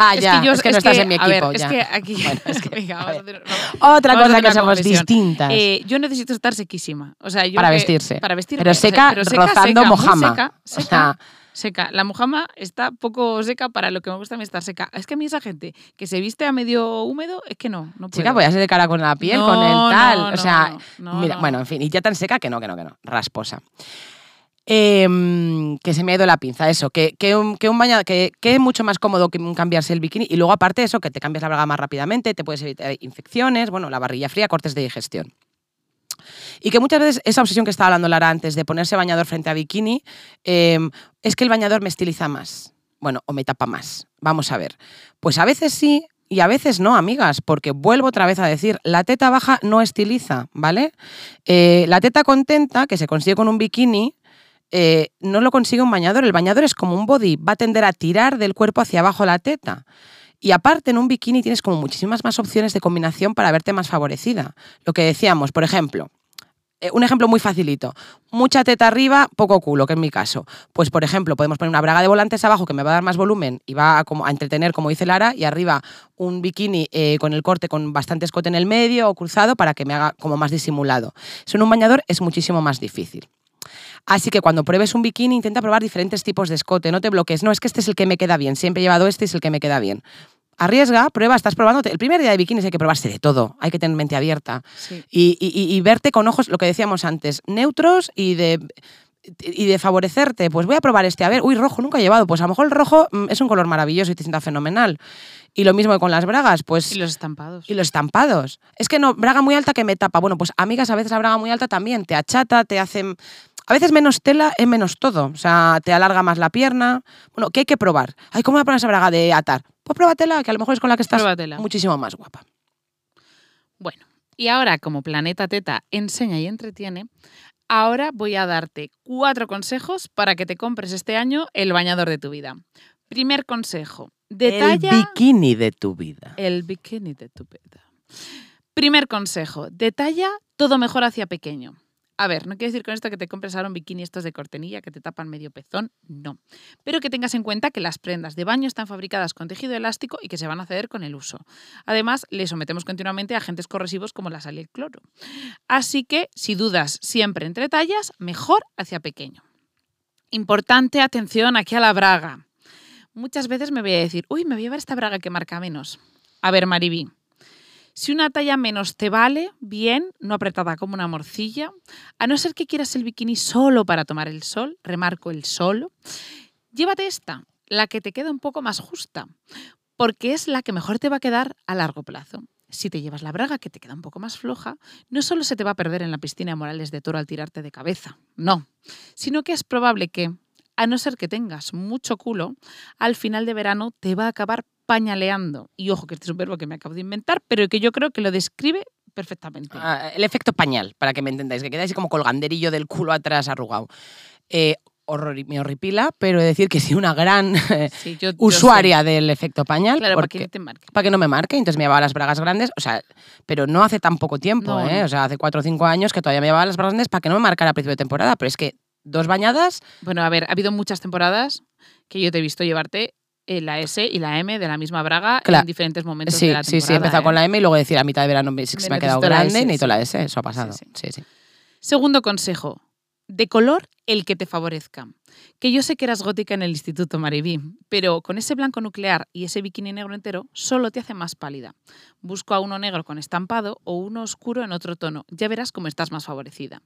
Ah, es ya, que yo, es que no estás en mi a ver, equipo. es ya. que aquí. Bueno, es que- Venga, vamos a hacer- vamos- Otra vamos cosa que somos confesión. distintas. Eh, yo necesito estar sequísima. O sea, yo Para vestirse. Para vestirme. Pero seca, pero rozando muy mojama. Seca, O seca, sea, seca. La mojama está poco seca para lo que me gusta a mí estar seca. Es que a mí esa gente que se viste a medio húmedo, es que no, no puedo. chica, voy a ser de cara con la piel, No, con el tal. no, o sea, mira, no. bueno, en fin, y ya tan seca que no, que no, que no. Rasposa. Em, que se me ha ido la pinza, eso, que, que un, que un bañador, que, que es mucho más cómodo que cambiarse el bikini y luego aparte eso, que te cambias la braga más rápidamente, te puedes evitar infecciones, bueno, la barrilla fría, cortes de digestión. Y que muchas veces esa obsesión que estaba hablando Lara antes de ponerse bañador frente a bikini, em, es que el bañador me estiliza más, bueno, o me tapa más. Vamos a ver. Pues a veces sí, y a veces no, amigas, porque vuelvo otra vez a decir, la teta baja no estiliza, ¿vale? Eh, la teta contenta, que se consigue con un bikini, eh, no lo consigue un bañador. El bañador es como un body, va a tender a tirar del cuerpo hacia abajo la teta. Y aparte, en un bikini tienes como muchísimas más opciones de combinación para verte más favorecida. Lo que decíamos, por ejemplo, eh, un ejemplo muy facilito. Mucha teta arriba, poco culo, que es mi caso. Pues, por ejemplo, podemos poner una braga de volantes abajo que me va a dar más volumen y va a, como, a entretener, como dice Lara, y arriba un bikini eh, con el corte con bastante escote en el medio o cruzado para que me haga como más disimulado. Eso en un bañador es muchísimo más difícil. Así que cuando pruebes un bikini, intenta probar diferentes tipos de escote. No te bloques. No, es que este es el que me queda bien. Siempre he llevado este, es el que me queda bien. Arriesga, prueba, estás probando. El primer día de bikinis hay que probarse de todo. Hay que tener mente abierta. Sí. Y, y- y- y verte con ojos, lo que decíamos antes, neutros y de, y de favorecerte. Pues voy a probar este. A ver, uy, rojo nunca he llevado. Pues a lo mejor el rojo mm, es un color maravilloso y te sienta fenomenal. Y lo mismo que con las bragas, pues. Y los estampados. Y los estampados. Es que no, braga muy alta que me tapa. Bueno, pues amigas, a veces la braga muy alta también te achata, te hace... A veces menos tela es menos todo. O sea, te alarga más la pierna. Bueno, ¿qué hay que probar? Ay, ¿cómo voy a poner esa braga de atar? Pues pruébatela, que a lo mejor es con la que estás Pruébatela. muchísimo más guapa. Bueno, y ahora como Planeta Teta enseña y entretiene, ahora voy a darte cuatro consejos para que te compres este año el bañador de tu vida. Primer consejo, detalla bikini de tu vida. el bikini de tu vida. Primer consejo, detalla todo mejor hacia pequeño. A ver, no quiero decir con esto que te compres ahora un bikini estos de cortenilla que te tapan medio pezón, no. Pero que tengas en cuenta que las prendas de baño están fabricadas con tejido elástico y que se van a ceder con el uso. Además, le sometemos continuamente a agentes corrosivos como la sal y el cloro. Así que, si dudas siempre entre tallas, mejor hacia pequeño. Importante atención aquí a la braga. Muchas veces me voy a decir, uy, me voy a llevar esta braga que marca menos. A ver, Mariví, si una talla menos te vale, bien, no apretada como una morcilla, a no ser que quieras el bikini solo para tomar el sol, remarco el solo, llévate esta, la que te queda un poco más justa, porque es la que mejor te va a quedar a largo plazo. Si te llevas la braga que te queda un poco más floja, no solo se te va a perder en la piscina de Morales de Toro al tirarte de cabeza, no, sino que es probable que, a no ser que tengas mucho culo, al final de verano te va a acabar pañaleando. Y ojo, que este es un verbo que me acabo de inventar, pero que yo creo que lo describe perfectamente. Ah, el efecto pañal, para que me entendáis, que quedáis como colganderillo del culo atrás arrugado. Eh, horror- me horripila, pero he de decir que sí, una gran eh, Sí, yo- yo usuaria del efecto pañal. Claro, para que no te marque. para que no me marque, entonces me llevaba las bragas grandes, o sea, pero no hace tan poco tiempo, No, ¿eh? no. o sea, hace cuatro o cinco años que todavía me llevaba las bragas grandes para que no me marcara a principio de temporada, pero es que dos bañadas, Bueno, a ver, ha habido muchas temporadas que yo te he visto llevarte eh, la S y la M de la misma braga Claro. en diferentes momentos sí, de la sí, temporada. sí, he empezado ¿eh? con la M y luego decir a mitad de verano me- sí se me ha quedado grande, necesito sí. la S, eso ha pasado. Sí, Sí, sí. Segundo consejo, de color el que te favorezca. Que yo sé que eras gótica en el Instituto Maribí, pero con ese blanco nuclear y ese bikini negro entero solo te hace más pálida. Busco a uno negro con estampado o uno oscuro en otro tono. Ya verás cómo estás más favorecida.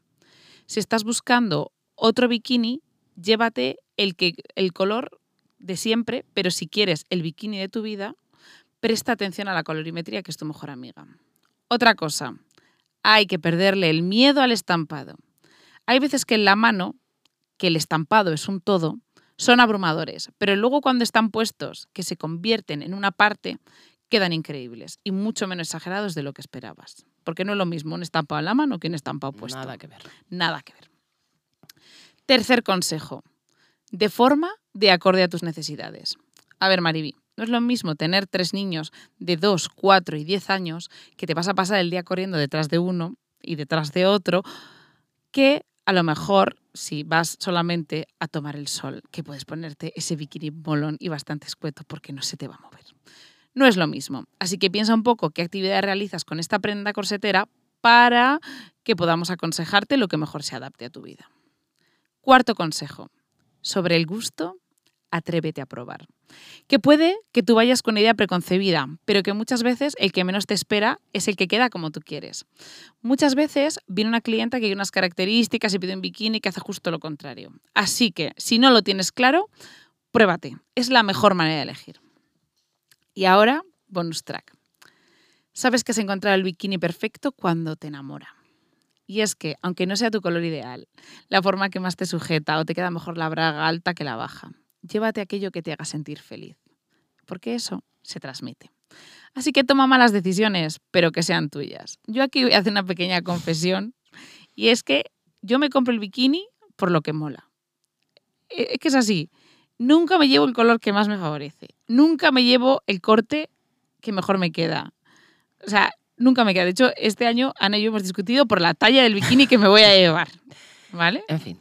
Si estás buscando otro bikini, llévate el, que, el color de siempre, pero si quieres el bikini de tu vida, presta atención a la colorimetría que es tu mejor amiga. Otra cosa, hay que perderle el miedo al estampado. Hay veces que en la mano, que el estampado es un todo, son abrumadores, pero luego cuando están puestos, que se convierten en una parte, quedan increíbles y mucho menos exagerados de lo que esperabas. Porque no es lo mismo un estampado en la mano que un estampado puesto. Nada que ver. Nada que ver. Tercer consejo. De forma de acorde a tus necesidades. A ver, Mariby, no es lo mismo tener tres niños de 2, 4 y 10 años que te vas a pasar el día corriendo detrás de uno y detrás de otro, que a lo mejor si vas solamente a tomar el sol, que puedes ponerte ese bikini molón y bastante escueto porque no se te va a mover. No es lo mismo. Así que piensa un poco qué actividad realizas con esta prenda corsetera para que podamos aconsejarte lo que mejor se adapte a tu vida. Cuarto consejo. Sobre el gusto, atrévete a probar. Que puede que tú vayas con una idea preconcebida, pero que muchas veces el que menos te espera es el que queda como tú quieres. Muchas veces viene una clienta que hay unas características y pide un bikini que hace justo lo contrario. Así que, si no lo tienes claro, pruébate. Es la mejor manera de elegir. Y ahora, bonus track. Sabes que has encontrado el bikini perfecto cuando te enamora. Y es que, aunque no sea tu color ideal, la forma que más te sujeta o te queda mejor la braga alta que la baja, llévate aquello que te haga sentir feliz. Porque eso se transmite. Así que toma malas decisiones, pero que sean tuyas. Yo aquí voy a hacer una pequeña confesión. Y es que yo me compro el bikini por lo que mola. Eh, Es que es así. nunca me llevo el color que más me favorece. Nunca me llevo el corte que mejor me queda. O sea, nunca me queda. De hecho, este año Ana y yo hemos discutido por la talla del bikini que me voy a llevar. ¿Vale? En fin.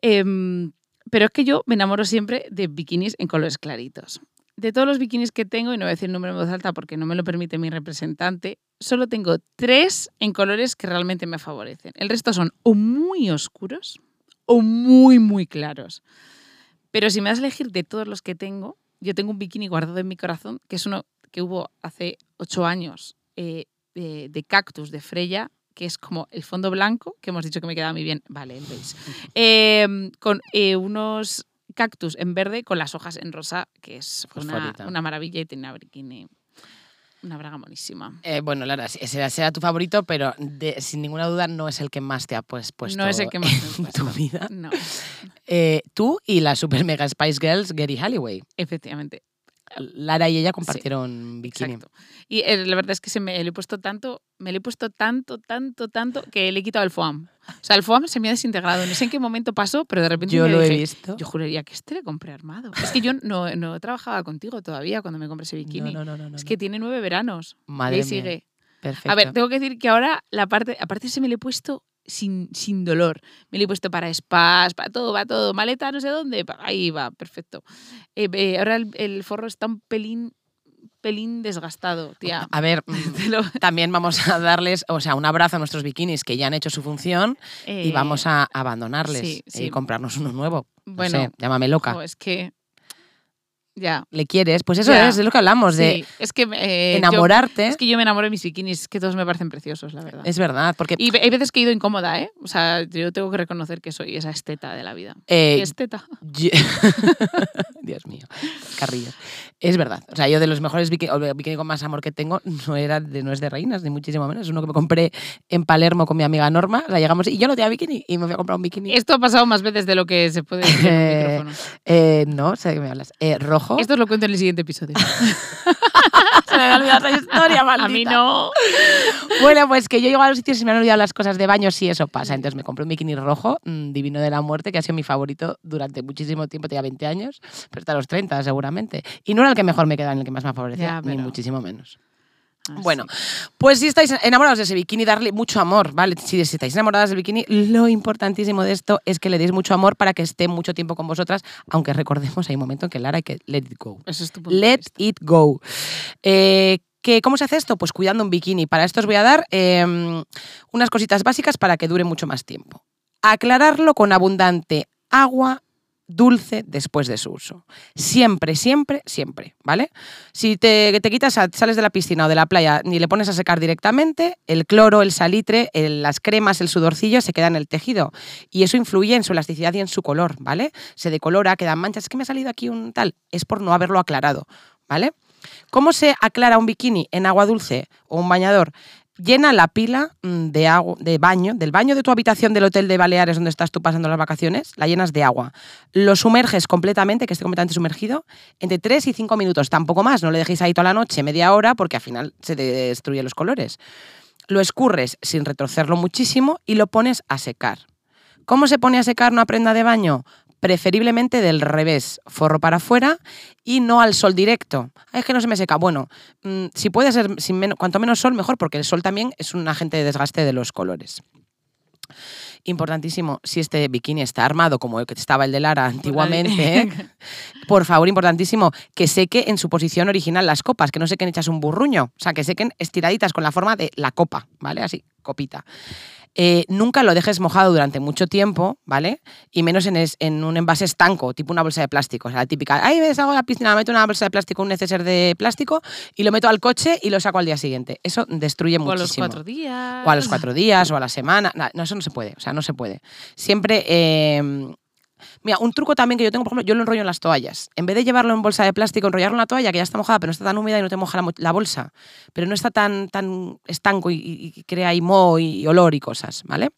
Em, pero es que yo me enamoro siempre de bikinis en colores claritos. De todos los bikinis que tengo, y no voy a decir el número en voz alta porque no me lo permite mi representante, solo tengo tres en colores que realmente me favorecen. El resto son o muy oscuros o muy, muy claros. Pero si me das a elegir de todos los que tengo, yo tengo un bikini guardado en mi corazón, que es uno que hubo hace ocho años eh, de, de cactus de Freya, que es como el fondo blanco, que hemos dicho que me queda muy bien, vale, el beige, eh, con eh, unos cactus en verde con las hojas en rosa, que es una, Fosforita. una maravilla y tiene una bikini, una braga monísima. Eh, bueno, Lara, ese será tu favorito, pero de- sin ninguna duda no es el que más te ha pues, puesto no es el que más en tu vida. No, Eh, tú y la super mega Spice Girls, Gary Halliway. efectivamente. Lara y ella compartieron bikini. Exacto. Y eh, la verdad es que se me lo he puesto tanto, me lo he puesto tanto, tanto, tanto que le he quitado el foam. O sea, el foam se me ha desintegrado. No sé en qué momento pasó, pero de repente Yo lo he visto. Yo juraría que este le compré armado. Es que yo no, no trabajaba contigo todavía cuando me compré ese bikini. No, no, no, no, es no. que tiene nueve veranos. y Madre ahí mía. sigue. Perfecto. A ver, tengo que decir que ahora la parte, aparte se me lo he puesto sin, sin dolor. Me lo he puesto para spas, para todo, para todo. Maleta, no sé dónde. Ahí va, perfecto. Eh, eh, ahora el, el forro está un pelín, pelín desgastado, tía. A ver, mm, también vamos a darles, o sea, un abrazo a nuestros bikinis que ya han hecho su función y eh, vamos a abandonarles sí, y sí. comprarnos uno nuevo. No Bueno, sé, llámame loca. es que. Ya. ¿Le quieres? Pues eso Ya. es, es lo que hablamos, de es que. eh, yo- enamorarte. es que yo me enamoro de mis bikinis, que todos me parecen preciosos, la verdad. Es verdad, porque Y hay veces que he ido incómoda, ¿eh? O sea, yo tengo que reconocer que soy esa esteta de la vida. eh, Esteta. Dios mío, carrillos. Es verdad. O sea, yo de los mejores bikini, o el bikini con más amor que tengo no era de, no es de reinas, ni muchísimo menos. Es uno que me compré en Palermo con mi amiga Norma. Sea, llegamos y yo no tenía bikini y me fui a comprar un bikini. Esto ha pasado más veces de lo que se puede decir en un Eh, micrófono. Eh, no, sé de qué me hablas. Eh, Esto os lo cuento en el siguiente episodio. Se me había olvidado esa historia, maldita. A mí no. Bueno, pues que yo llego a los sitios y se me han olvidado las cosas de baño, sí, eso pasa. Entonces me compré un bikini rojo, mm, divino de la muerte, que ha sido mi favorito durante muchísimo tiempo, tenía 20 años, pero hasta los 30 seguramente. Y no era el que mejor me quedaba, ni el que más me favorecía, Ya, ni muchísimo menos. Ah, Bueno, pues si estáis enamorados de ese bikini, darle mucho amor, ¿vale? Si estáis enamoradas del bikini, lo importantísimo de esto es que le deis mucho amor para que esté mucho tiempo con vosotras, aunque recordemos, hay un momento en que Lara hay que let it go. Eso es tu Let vista. it go. Eh, ¿que ¿Cómo se hace esto? Pues cuidando un bikini. Para esto os voy a dar eh, unas cositas básicas para que dure mucho más tiempo. Aclararlo con abundante agua dulce después de su uso. Siempre, siempre, siempre, ¿vale? Si te, te quitas, sales de la piscina o de la playa ni le pones a secar directamente, el cloro, el salitre, las cremas, el sudorcillo se queda en el tejido y eso influye en su elasticidad y en su color, ¿vale? Se decolora, quedan manchas, es que me ha salido aquí un tal, es por no haberlo aclarado, ¿vale? ¿Cómo se aclara un bikini en agua dulce o un bañador? Llena la pila mm, de agua, de baño, del baño de tu habitación del hotel de Baleares donde estás tú pasando las vacaciones, la llenas de agua. Lo sumerges completamente, que esté completamente sumergido, entre 3 y 5 minutos, tampoco más. No le dejéis ahí toda la noche, media hora, porque al final se destruyen los colores. Lo escurres sin retorcerlo muchísimo y lo pones a secar. ¿Cómo se pone a secar una prenda de baño? Preferiblemente del revés, forro para afuera y no al sol directo. "Ay, Es que no se me seca. Bueno, mm, si puede ser sin menos, cuanto menos sol, mejor, porque el sol también es un agente de desgaste de los colores. Importantísimo, si este bikini está armado como el que estaba el de Lara antiguamente, ¿eh? por favor, importantísimo, que seque en su posición original las copas, que no sequen hechas un burruño, o sea, que sequen estiraditas con la forma de la copa, ¿vale? Así, copita. Eh, nunca lo dejes mojado durante mucho tiempo, ¿vale? Y menos en, es- en un envase estanco, tipo una bolsa de plástico. O sea, la típica, ahí ves, hago la piscina, meto una bolsa de plástico, un neceser de plástico y lo meto al coche y lo saco al día siguiente. Eso destruye O a los muchísimo. cuatro días. O a los cuatro días, o a la semana. Na- No, eso no se puede. O sea, no se puede. Siempre. eh, Mira, un truco también que yo tengo, por ejemplo, yo lo enrollo en las toallas. En vez de llevarlo en bolsa de plástico, enrollarlo en la toalla, que ya está mojada, pero no está tan húmeda y no te moja la, bolsa. Pero no está tan, tan estanco y, y- y crea ahí moho y olor y cosas, ¿vale?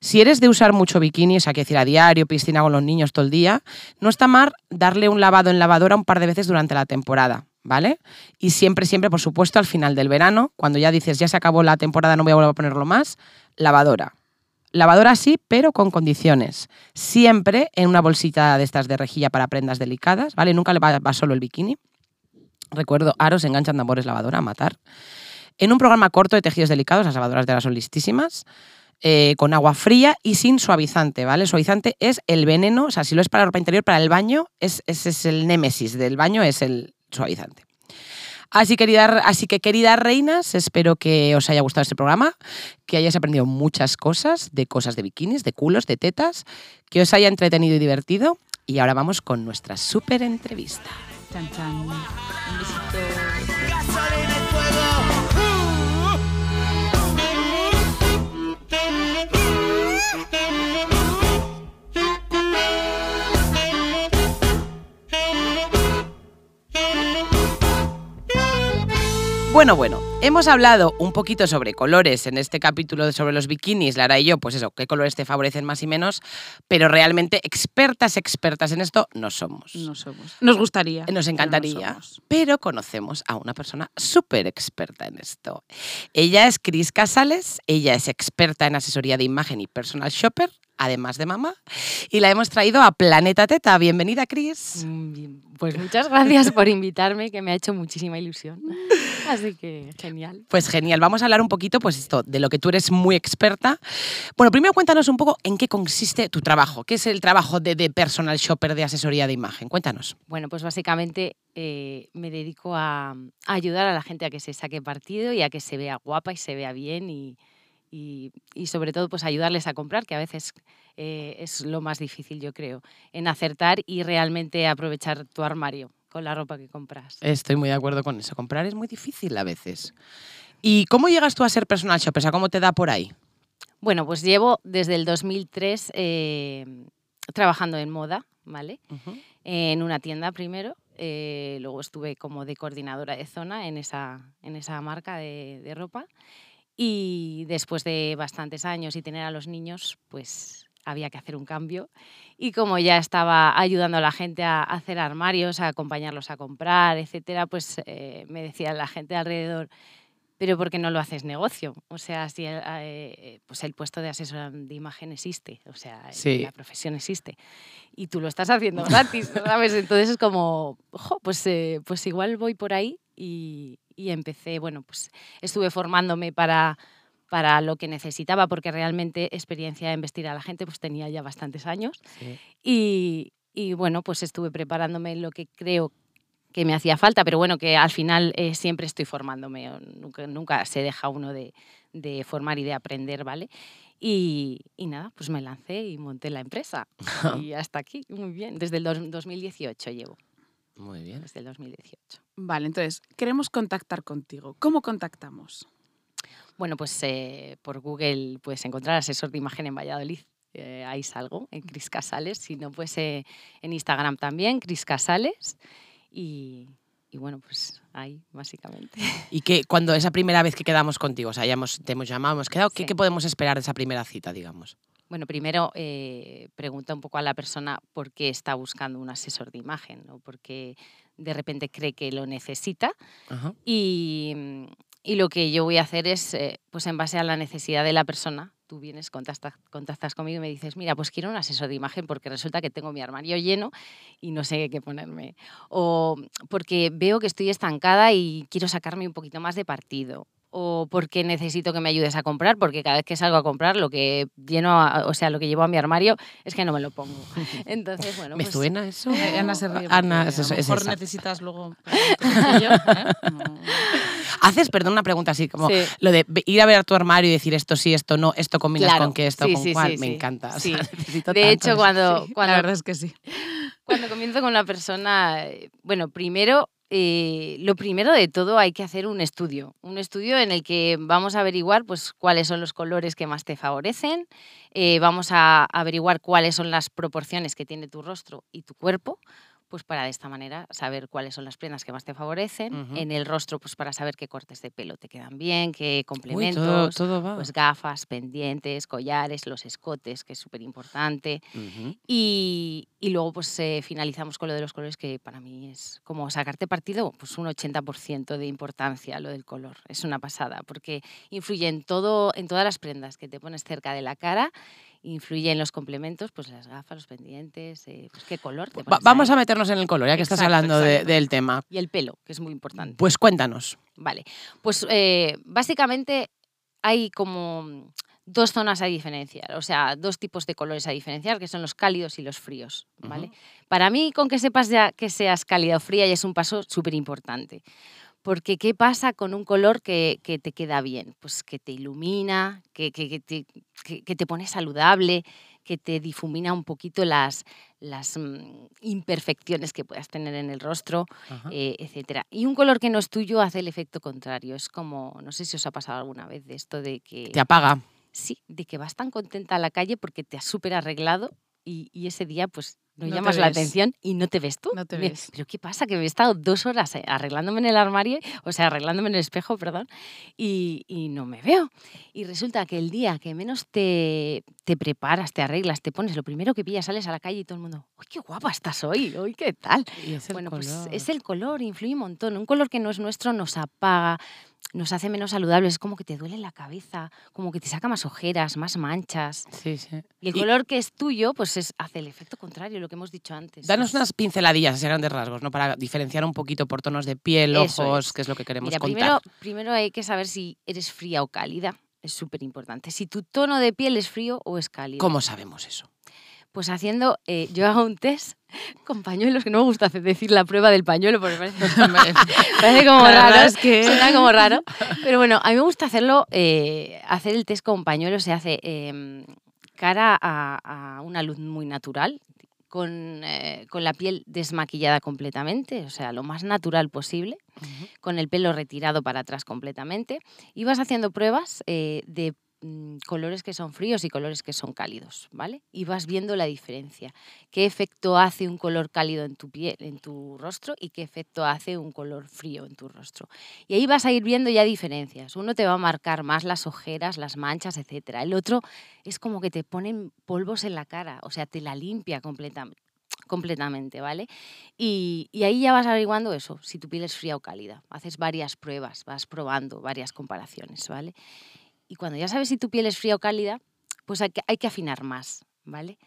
Si eres de usar mucho bikini, o sea, que decir a diario, piscina con los niños todo el día, no está mal darle un lavado en lavadora un par de veces durante la temporada, ¿vale? Y siempre, siempre, por supuesto, al final del verano, cuando ya dices, ya se acabó la temporada, no voy a volver a ponerlo más, lavadora. Lavadora sí, pero con condiciones. Siempre en una bolsita de estas de rejilla para prendas delicadas, ¿vale? Nunca le va, solo el bikini. Recuerdo, aros enganchan tambores lavadora a matar. En un programa corto de tejidos delicados, las lavadoras de ahora son listísimas, eh, con agua fría y sin suavizante, ¿vale? Suavizante es el veneno, o sea, si lo es para la ropa interior, para el baño, es, ese es el némesis del baño, es el suavizante. Así, querida, así que, queridas reinas, espero que os haya gustado este programa, que hayáis aprendido muchas cosas, de cosas de bikinis, de culos, de tetas, que os haya entretenido y divertido. Y ahora vamos con nuestra súper entrevista. Chan, chan. Un besito. Bueno, bueno, hemos hablado un poquito sobre colores en este capítulo sobre los bikinis, Lara y yo, pues eso, qué colores te favorecen más y menos, pero realmente expertas, expertas en esto no somos. No somos. Nos gustaría. Nos pero no encantaría, somos. pero conocemos a una persona súper experta en esto. Ella es Cris Casales, ella es experta en asesoría de imagen y personal shopper, además de mamá, y la hemos traído a Planeta Teta. Bienvenida, Cris. Mm. Pues muchas gracias por invitarme, que me ha hecho muchísima ilusión. Así que genial. Pues genial, vamos a hablar un poquito pues esto, de lo que tú eres muy experta. Bueno, primero cuéntanos un poco en qué consiste tu trabajo, qué es el trabajo de, de personal shopper de asesoría de imagen. Cuéntanos. Bueno, pues básicamente eh, me dedico a, a ayudar a la gente a que se saque partido y a que se vea guapa y se vea bien y, y- y sobre todo pues ayudarles a comprar, que a veces eh, es lo más difícil, yo creo, en acertar y realmente aprovechar tu armario con la ropa que compras. Estoy muy de acuerdo con eso. Comprar es muy difícil a veces. ¿Y cómo llegas tú a ser personal shopper? O sea, ¿cómo te da por ahí? Bueno, pues llevo desde el 2003 eh, trabajando en moda, ¿vale? en una tienda primero, eh, luego estuve como de coordinadora de zona en esa, en esa marca de, de ropa y después de bastantes años y tener a los niños, pues había que hacer un cambio y como ya estaba ayudando a la gente a hacer armarios, a acompañarlos a comprar, etcétera, pues eh, me decía la gente alrededor, pero ¿por qué no lo haces negocio? O sea, si el, eh, pues el puesto de asesor de imagen existe, o sea, Sí. la profesión existe y tú lo estás haciendo gratis, ¿sabes? Entonces es como, "Jo, pues, eh, pues igual voy por ahí y, y empecé, bueno, pues estuve formándome para, para lo que necesitaba, porque realmente experiencia en vestir a la gente pues tenía ya bastantes años y, y, bueno, pues estuve preparándome en lo que creo que me hacía falta, pero bueno, que al final eh, siempre estoy formándome, nunca, nunca se deja uno de, de formar y de aprender, ¿vale? Y, y nada, pues me lancé y monté la empresa. y hasta aquí, muy bien. Desde el dos- 2018 llevo, Muy bien. desde el 2018. Vale, entonces, queremos contactar contigo. ¿Cómo contactamos? Bueno, pues eh, por Google puedes encontrar asesor de imagen en Valladolid. eh, ahí salgo, en Cris Casales. Si no, pues eh, en Instagram también, Cris Casales. Y, y bueno, pues ahí, básicamente. ¿Y qué, cuando esa primera vez que quedamos contigo, o sea, ya hemos, te hemos llamado, hemos quedado, ¿qué, Sí. qué podemos esperar de esa primera cita, digamos? Bueno, primero eh, pregunta un poco a la persona por qué está buscando un asesor de imagen o por qué de repente cree que lo necesita. Ajá. Y, mm, y lo que yo voy a hacer es, eh, pues en base a la necesidad de la persona, tú vienes, contactas, contactas conmigo y me dices, mira, pues quiero un asesor de imagen porque resulta que tengo mi armario lleno y no sé qué ponerme. O porque veo que estoy estancada y quiero sacarme un poquito más de partido. O porque necesito que me ayudes a comprar, porque cada vez que salgo a comprar, lo que lleno, a- o sea, lo que llevo a mi armario es que no me lo pongo. Entonces, bueno, ¿Me pues, suena eso? Eh, Ana se ríe. Ana, es, a lo mejor necesitas luego... yo, ¿eh? No. Haces, perdón, una pregunta así, como Sí. lo de ir a ver tu armario y decir esto sí, esto no, esto combinas Claro, con qué, esto sí, con sí, cuál, me encanta. o Sí. sea, De tanto hecho, cuando, cuando, La verdad es que sí. Cuando comienzo con la persona, eh, bueno, primero, eh, lo primero de todo hay que hacer un estudio, un estudio en el que vamos a averiguar pues, cuáles son los colores que más te favorecen, eh, vamos a averiguar cuáles son las proporciones que tiene tu rostro y tu cuerpo, pues para de esta manera saber cuáles son las prendas que más te favorecen. Ujú. En el rostro, pues para saber qué cortes de pelo te quedan bien, qué Uy, complementos. todo, todo va. Pues gafas, pendientes, collares, los escotes, que es súper importante. Ujú. Y, y luego pues eh, finalizamos con lo de los colores, que para mí es como sacarte partido, pues un 80% de importancia lo del color. Es una pasada, porque influye en, todo, en todas las prendas que te pones cerca de la cara, influye en los complementos, pues las gafas, los pendientes, eh, pues qué color te Va- vamos a meternos en el color, ya que estás Exacto, hablando de- del tema. Y el pelo, que es muy importante. Pues cuéntanos. Vale, pues eh, básicamente hay como dos zonas a diferenciar, o sea, dos tipos de colores a diferenciar, que son los cálidos y los fríos, ¿vale? Para mí, con que sepas ya que seas cálida o fría ya es un paso súper importante. Porque ¿qué pasa con un color que, que te queda bien? Pues que te ilumina, que, que- te, que- te pone saludable, que te difumina un poquito las, las mm, imperfecciones que puedas tener en el rostro, eh, etcétera. Y un color que no es tuyo hace el efecto contrario. Es como, no sé si os ha pasado alguna vez de esto de que, Te apaga. sí, de que vas tan contenta a la calle porque te has súper arreglado y, y ese día pues no, No llamas la atención y no te ves tú. No te ves. Pero ¿qué pasa? Que me he estado dos horas eh, arreglándome en el armario, o sea, arreglándome en el espejo, perdón, y, y no me veo. Y resulta que el día que menos te, te preparas, te arreglas, te pones, lo primero que pillas, sales a la calle y todo el mundo, ¡uy, qué guapa estás hoy! ¡Uy, qué tal! Bueno, pues color. es el color, influye un montón. Un color que no es nuestro nos apaga, nos hace menos saludables, es como que te duele la cabeza, como que te saca más ojeras, más manchas. Sí, sí. Y el Y- color que es tuyo, pues es, hace el efecto contrario, lo que hemos dicho antes. Danos unas pinceladillas, a grandes rasgos, ¿no? Para diferenciar un poquito por tonos de piel, Eso ojos, es. que es lo que queremos Mira, contar. primero, primero hay que saber si eres fría o cálida. Es súper importante. Si tu tono de piel es frío o es cálido. ¿Cómo sabemos eso? Pues haciendo, eh, yo hago un test con pañuelos, que no me gusta decir la prueba del pañuelo porque parece, parece como raro, es que- suena como raro. Pero bueno, a mí me gusta hacerlo, eh, hacer el test con pañuelos se hace em, cara a, a una luz muy natural, con, eh, con la piel desmaquillada completamente, o sea, lo más natural posible, con el pelo retirado para atrás completamente, y vas haciendo pruebas eh, de mm, colores que son fríos y colores que son cálidos, ¿vale? Y vas viendo la diferencia. ¿Qué efecto hace un color cálido en tu piel, en tu rostro y qué efecto hace un color frío en tu rostro? Y ahí vas a ir viendo ya diferencias. Uno te va a marcar más las ojeras, las manchas, etcétera. El otro es como que te ponen polvos en la cara, o sea, te la limpia completamente completamente, ¿vale? Y, y ahí ya vas averiguando eso, si tu piel es fría o cálida. Haces varias pruebas, vas probando varias comparaciones, ¿vale? Y cuando ya sabes si tu piel es fría o cálida, pues hay que, hay que afinar más, ¿vale?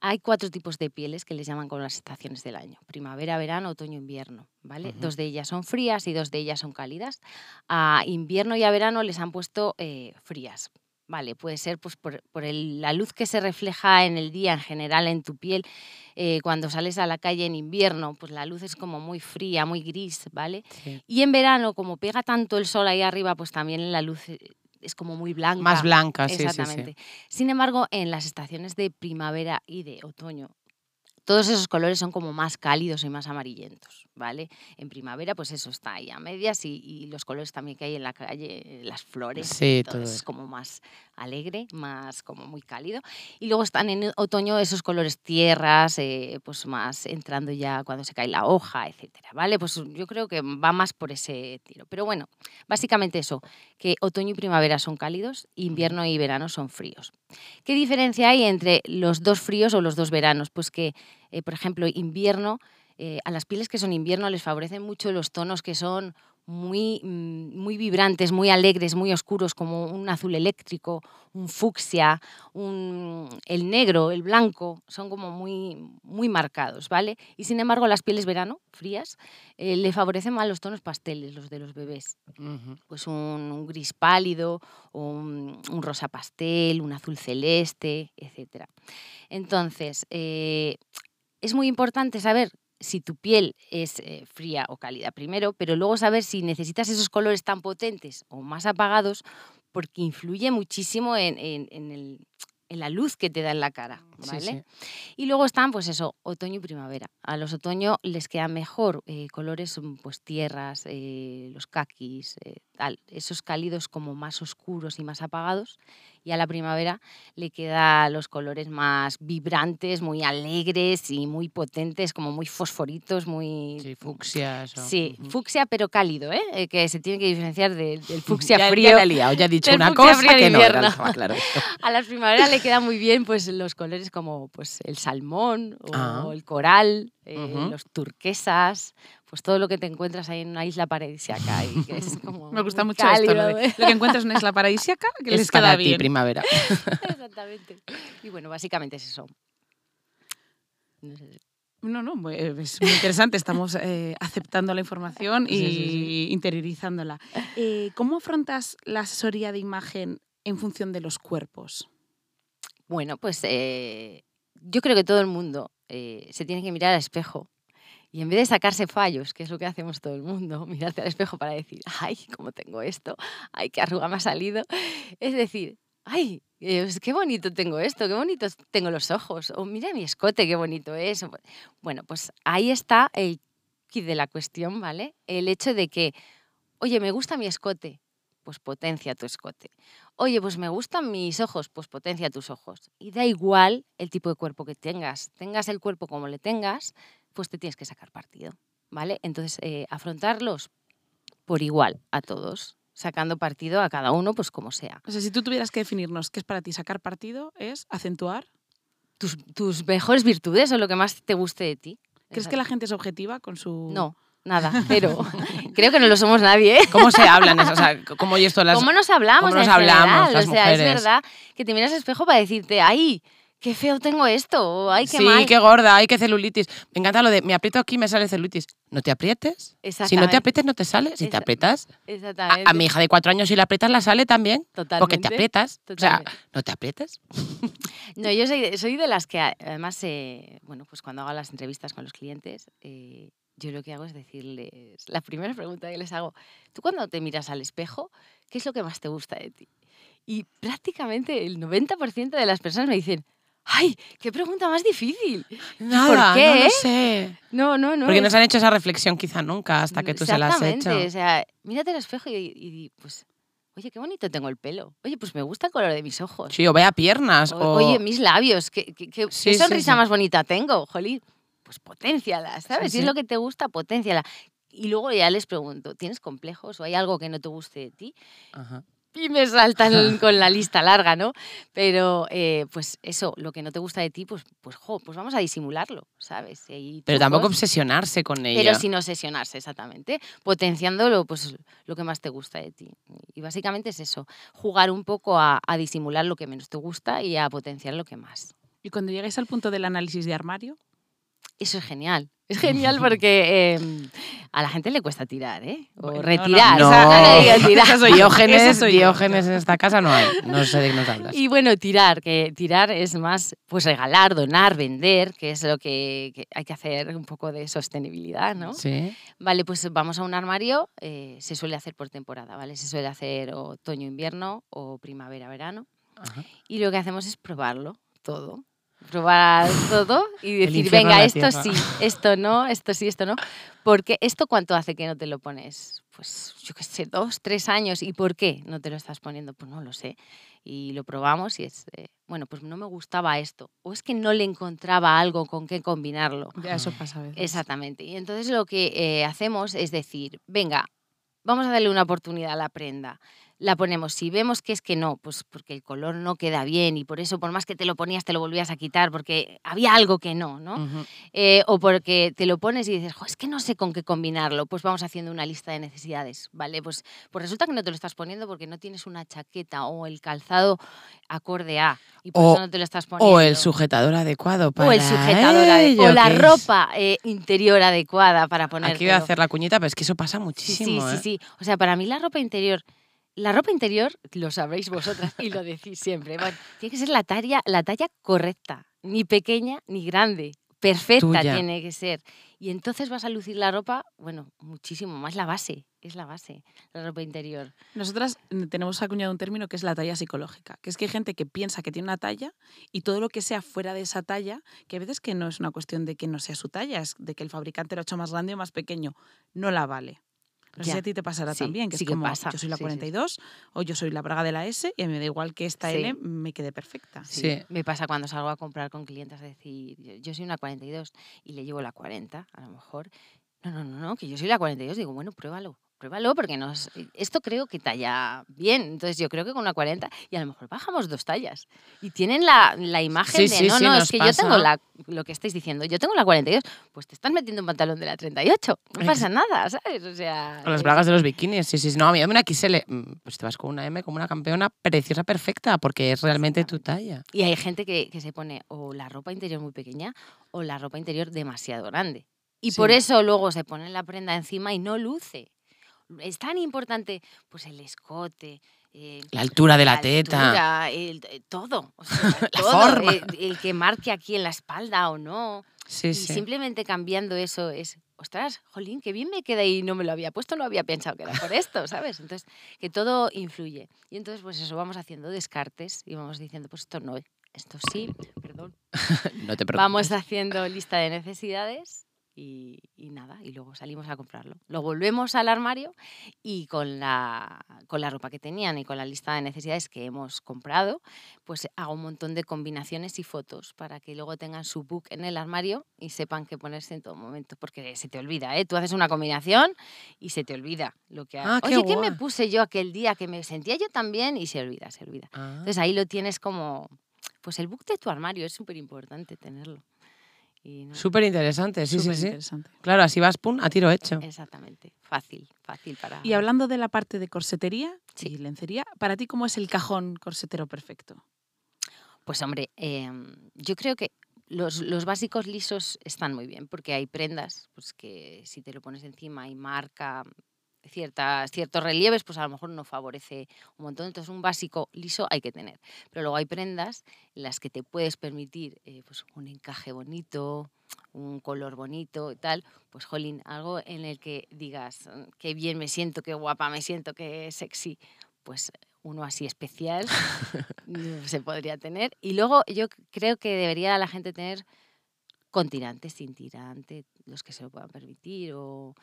Hay cuatro tipos de pieles que les llaman con las estaciones del año. Primavera, verano, otoño, invierno, ¿vale? Dos de ellas son frías y dos de ellas son cálidas. A invierno y a verano les han puesto eh, frías, Vale, puede ser pues, por, por el- la luz que se refleja en el día en general en tu piel. eh, cuando sales a la calle en invierno, pues la luz es como muy fría, muy gris, ¿vale? Sí. Y en verano, como pega tanto el sol ahí arriba, pues también la luz eh, es como muy blanca. Más blanca, sí, sí, sí. Exactamente. Sin embargo, en las estaciones de primavera y de otoño, todos esos colores son como más cálidos y más amarillentos, ¿vale? En primavera, pues eso está ahí a medias y, y los colores también que hay en la calle, las flores, Sí, todo todo eso es como más alegre, más como muy cálido. Y luego están en otoño esos colores tierras, eh, pues más entrando ya cuando se cae la hoja, etcétera, ¿vale? Pues yo creo que va más por ese tiro. Pero bueno, básicamente eso, que otoño y primavera son cálidos, invierno y verano son fríos. ¿Qué diferencia hay entre los dos fríos o los dos veranos? Pues que, eh, por ejemplo, invierno, eh, a las pieles que son invierno les favorecen mucho los tonos que son muy, mm, muy vibrantes, muy alegres, muy oscuros, como un azul eléctrico, un fucsia, un- el negro, el blanco, son como muy, muy marcados, ¿vale? Y sin embargo, las pieles verano, frías, eh, le favorecen más los tonos pasteles, los de los bebés pues un, un gris pálido, un, un rosa pastel, un azul celeste, etc. Entonces, eh, es muy importante saber si tu piel es eh, fría o cálida primero, pero luego saber si necesitas esos colores tan potentes o más apagados, porque influye muchísimo en, en- en el- en la luz que te da en la cara. Sí, ¿vale? sí. Y luego están, pues eso, otoño y primavera. A los otoño les quedan mejor eh, colores, mm, pues tierras, eh, los caquis, eh, tal, esos cálidos como más oscuros y más apagados. Y a la primavera le queda los colores más vibrantes, muy alegres y muy potentes, como muy fosforitos, muy... Sí, fucsias. o- Sí, fucsia pero cálido, ¿eh? Eh, que se tiene que diferenciar de- del fucsia ya, frío. Ya la he liado, ya he dicho del una fucsia cosa que no era, claro esto. A las primaveras le quedan muy bien pues los colores como pues el salmón o Ah. el coral, eh, los turquesas, pues todo lo que te encuentras ahí en una isla paradisíaca y que es como Me gusta mucho esto, lo, cálido, de- ¿eh? lo que encuentras en una isla paradisíaca, que les Es queda para ti, bien. primavera. Exactamente. Y bueno, básicamente es eso. No sé si- No, no, muy- es muy interesante. Estamos eh, aceptando la información y Sí, sí, sí. interiorizándola. Eh, ¿Cómo afrontas la asesoría de imagen en función de los cuerpos? Bueno, pues eh, yo creo que todo el mundo eh, se tiene que mirar al espejo y en vez de sacarse fallos, que es lo que hacemos todo el mundo, mirarte al espejo para decir, ay, cómo tengo esto, ay, qué arruga me ha salido, es decir, ay, qué bonito tengo esto, qué bonitos tengo los ojos, o mira mi escote, qué bonito es. Bueno, pues ahí está el kit de la cuestión, ¿vale? El hecho de que, oye, me gusta mi escote, pues potencia tu escote. Oye, pues me gustan mis ojos, pues potencia tus ojos. Y da igual el tipo de cuerpo que tengas. Tengas el cuerpo como le tengas, pues te tienes que sacar partido, ¿vale? Entonces, eh, afrontarlos por igual a todos, sacando partido a cada uno, pues como sea. O sea, si tú tuvieras que definirnos qué es para ti sacar partido, es acentuar. Tus, tus mejores virtudes o lo que más te guste de ti. ¿Crees que la gente es objetiva con su...? No, nada, pero creo que no lo somos nadie. ¿eh? ¿Cómo se hablan? eso? O sea, ¿cómo y esto las... ¿Cómo nos hablamos? cómo nos en hablamos general? las o sea, mujeres? es verdad que te miras al espejo para decirte, ay, qué feo tengo esto, ay, qué sí, mal. qué gorda, ay, qué celulitis. Me encanta lo de, me aprieto aquí, me sale celulitis. No te aprietes. Si no te aprietes, no te sale. Si te aprietas, a, Exactamente. a mi hija de cuatro años, si la aprietas, la sale también. Porque te Totalmente. aprietas. O sea, Totalmente. no te aprietes. No, yo soy de, soy de las que además, eh, bueno, pues cuando hago las entrevistas con los clientes, eh, yo lo que hago es decirles, la primera pregunta que les hago, tú cuando te miras al espejo, ¿qué es lo que más te gusta de ti? Y prácticamente el 90% de las personas me dicen, ¡ay, qué pregunta más difícil! Nada, qué, no lo sé. No, no, no. Porque no es- se han hecho esa reflexión quizá nunca hasta que tú se la has Exactamente, hecho. O sea, mírate al espejo y, y pues, oye, qué bonito tengo el pelo. Oye, pues me gusta el color de mis ojos. Sí, o vea piernas. O- O, Oye, mis labios, qué, qué- qué- Sí, qué sí, sonrisa sí. más bonita tengo, jolín. Pues potenciala, ¿sabes? Si sí. es lo que te gusta, potenciala. Y luego ya les pregunto, ¿tienes complejos o hay algo que no te guste de ti? Ajá. Y me saltan con la lista larga, ¿no? Pero, eh, pues eso, lo que no te gusta de ti, pues, pues, jo, pues vamos a disimularlo, ¿sabes? Y Pero tampoco obsesionarse con ella. Pero sin obsesionarse, exactamente. Potenciándolo, pues, lo que más te gusta de ti. Y básicamente es eso, jugar un poco a, a disimular lo que menos te gusta y a potenciar lo que más. Y cuando llegáis al punto del análisis de armario, Eso es genial. Es genial porque eh, a la gente le cuesta tirar, ¿eh? O Bueno, no, retirar. no. Esa- no le digas tirar. Esa soy Diógenes, soy. Diógenes en esta casa no hay. No sé de qué nos hablas. Y bueno, tirar, que tirar es más, pues regalar, donar, vender, que es lo que, que hay que hacer un poco de sostenibilidad, ¿no? Sí. Vale, pues vamos a un armario, eh, se suele hacer por temporada, ¿vale? Se suele hacer otoño-invierno o primavera-verano. Y lo que hacemos es probarlo todo. Probar todo y decir, venga, esto tierra". sí, esto no, esto sí, esto no. Porque esto cuánto hace que no te lo pones? Pues yo qué sé, dos, tres años. ¿Y por qué no te lo estás poniendo? Pues no lo sé. Y lo probamos y es, eh, bueno, pues no me gustaba esto. O es que no le encontraba algo con qué combinarlo. ya eso pasa a veces. Exactamente. Y entonces lo que eh, hacemos es decir, venga, vamos a darle una oportunidad a la prenda. La ponemos. Si vemos que es que no, pues porque el color no queda bien y por eso, por más que te lo ponías, te lo volvías a quitar porque había algo que no, ¿no? Eh, o porque te lo pones y dices, "Jo, es que no sé con qué combinarlo, pues vamos haciendo una lista de necesidades, ¿vale? Pues, pues resulta que no te lo estás poniendo porque no tienes una chaqueta o el calzado acorde a y por O- eso no te lo estás poniendo. O el sujetador adecuado para O el sujetador o la ropa eh, interior adecuada para poner. Aquí voy a hacer la cuñita, pero es que eso pasa muchísimo. sí, sí, ¿eh? sí. O sea, para mí la ropa interior, la ropa interior, lo sabréis vosotras y lo decís siempre, bueno, tiene que ser la talla, la talla correcta, ni pequeña ni grande, perfecta Tuya. tiene que ser. Y entonces vas a lucir la ropa, bueno, muchísimo más la base, es la base, la ropa interior. Nosotras mm, tenemos acuñado un término que es la talla psicológica, que es que hay gente que piensa que tiene una talla y todo lo que sea fuera de esa talla, que a veces que no es una cuestión de que no sea su talla, es de que el fabricante lo ha hecho más grande o más pequeño, no la vale. No sé Ya. si a ti te pasará Sí, también, que sí es que como pasa. yo soy la Sí, sí, sí. 42 o yo soy la braga de la S y me da igual que esta Sí. L me quede perfecta. Sí. Me pasa cuando salgo a comprar con clientes, decir, yo, yo soy una 42 y le llevo la 40, a lo mejor. No, no, no, no, que yo soy la 42. Digo, bueno, pruébalo, pruébalo, porque nos, esto creo que talla bien. Entonces yo creo que con una 40 y a lo mejor bajamos dos tallas. Y tienen la, la imagen Sí, de, sí, no, sí, no, es que yo pasa. tengo la, lo que estáis diciendo, yo tengo la 42, pues te estás metiendo un pantalón de la 38. No pasa nada, ¿sabes? O sea... Con las bragas de los bikinis, sí, sí. No, a mí una XL. mm, Pues te vas con una M como una campeona preciosa, perfecta, porque es realmente tu talla. Y hay gente que, que se pone o la ropa interior muy pequeña o la ropa interior demasiado grande. Y por eso luego se pone la prenda encima y no luce. Es tan importante pues el escote, eh, La altura de la, teta. altura, el- eh, todo. o sea, La todo, forma. El, el que marque aquí en la espalda o no. Sí, y sí. simplemente cambiando eso es, ostras, jolín, qué bien me queda y no me lo había puesto, no había pensado que era por esto, ¿sabes? Entonces, que todo influye. Y entonces, pues eso, vamos haciendo descartes y vamos diciendo, pues esto no, esto sí, perdón. No te preocupes. Vamos haciendo lista de necesidades y, y nada, y luego salimos a comprarlo. Lo volvemos al armario y con la, con la ropa que tenían y con la lista de necesidades que hemos comprado, pues hago un montón de combinaciones y fotos para que luego tengan su book en el armario y sepan qué ponerse en todo momento, porque se te olvida, ¿eh? Tú haces una combinación y se te olvida lo que Ah, qué Oye, ¿qué me guay. puse yo aquel día que me sentía yo también? Y se olvida, se olvida. Ah. Entonces ahí lo tienes como, pues el book de tu armario, es súper importante tenerlo. Y no- Súper interesante, sí, sí, sí. Superinteresante. Claro, así vas, pum, a tiro hecho. Exactamente, fácil, fácil para... Y hablando de la parte de corsetería Sí. y lencería, ¿para ti cómo es el cajón corsetero perfecto? Pues hombre, em, yo creo que los, los básicos lisos están muy bien, porque hay prendas pues que si te lo pones encima y marca ciertas, ciertos relieves, pues a lo mejor no favorece un montón. Entonces un básico liso hay que tener. Pero luego hay prendas en las que te puedes permitir eh, pues un encaje bonito, un color bonito y tal. Pues jolín, algo en el que digas, "Mm, qué bien me siento, qué guapa me siento, qué sexy. Pues uno así especial se podría tener. Y luego yo creo que debería la gente tener con tirante, sin tirante, los que se lo puedan permitir, o,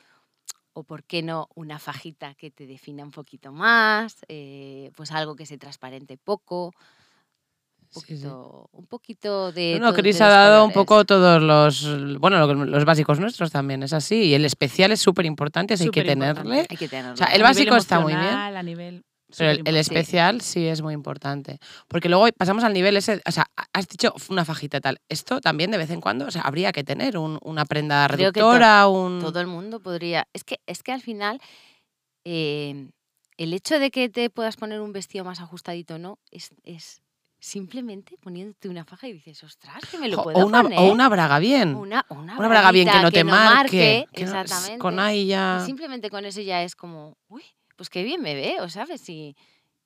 o por qué no una fajita que te defina un poquito más, eh, pues algo que se transparente poco. Un Sí, sí. poquito, un poquito de. No, de Cris ha dado un poco todos los, bueno, lo- los básicos nuestros también, es así. Y el especial es súper importante, hay que tenerle. Hay que tenerlo. O sea, el básico está muy bien. A nivel Pero el, especial sí es muy importante. Porque luego pasamos al nivel ese, o sea, has dicho una fajita tal. Esto también de vez en cuando, o sea, habría que tener un- una prenda Creo que to- reductora, un... todo el mundo podría. Es que, es que al final, eh, el hecho de que te puedas poner un vestido más ajustadito o no, es, es simplemente poniéndote una faja y dices, ostras, que me lo puedo o, una, poner. o una braga bien. una, una Una braga bien que no te marque. que no- exactamente. con ahí ya... Simplemente con eso ya es como, uy, pues qué bien me veo, ¿sabes? Y,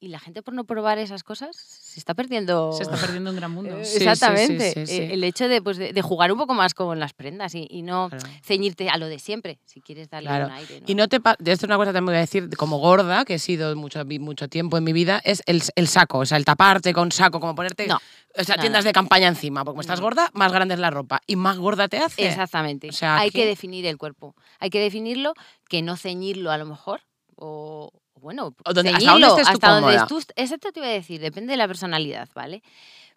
y la gente por no probar esas cosas se está perdiendo. Se está perdiendo un gran mundo. Eh, Sí, Exactamente. sí, sí. Eh, El hecho de, pues, de, de jugar un poco más con las prendas y, y no Claro. ceñirte a lo de siempre, si quieres darle Claro. un aire. ¿no? Y no te esto es una cosa que también voy a decir, como gorda, que he sido mucho, mucho tiempo en mi vida, es el, el saco, o sea, el taparte con saco, como ponerte No, o sea, nada. tiendas de campaña encima, porque como estás gorda, más grande es la ropa y más gorda te hace. Exactamente. O sea, Hay aquí- que definir el cuerpo. Hay que definirlo, que no ceñirlo a lo mejor. O bueno, O donde- hasta donde estés tú hasta donde tú- Exacto te iba a decir, depende de la personalidad, ¿vale?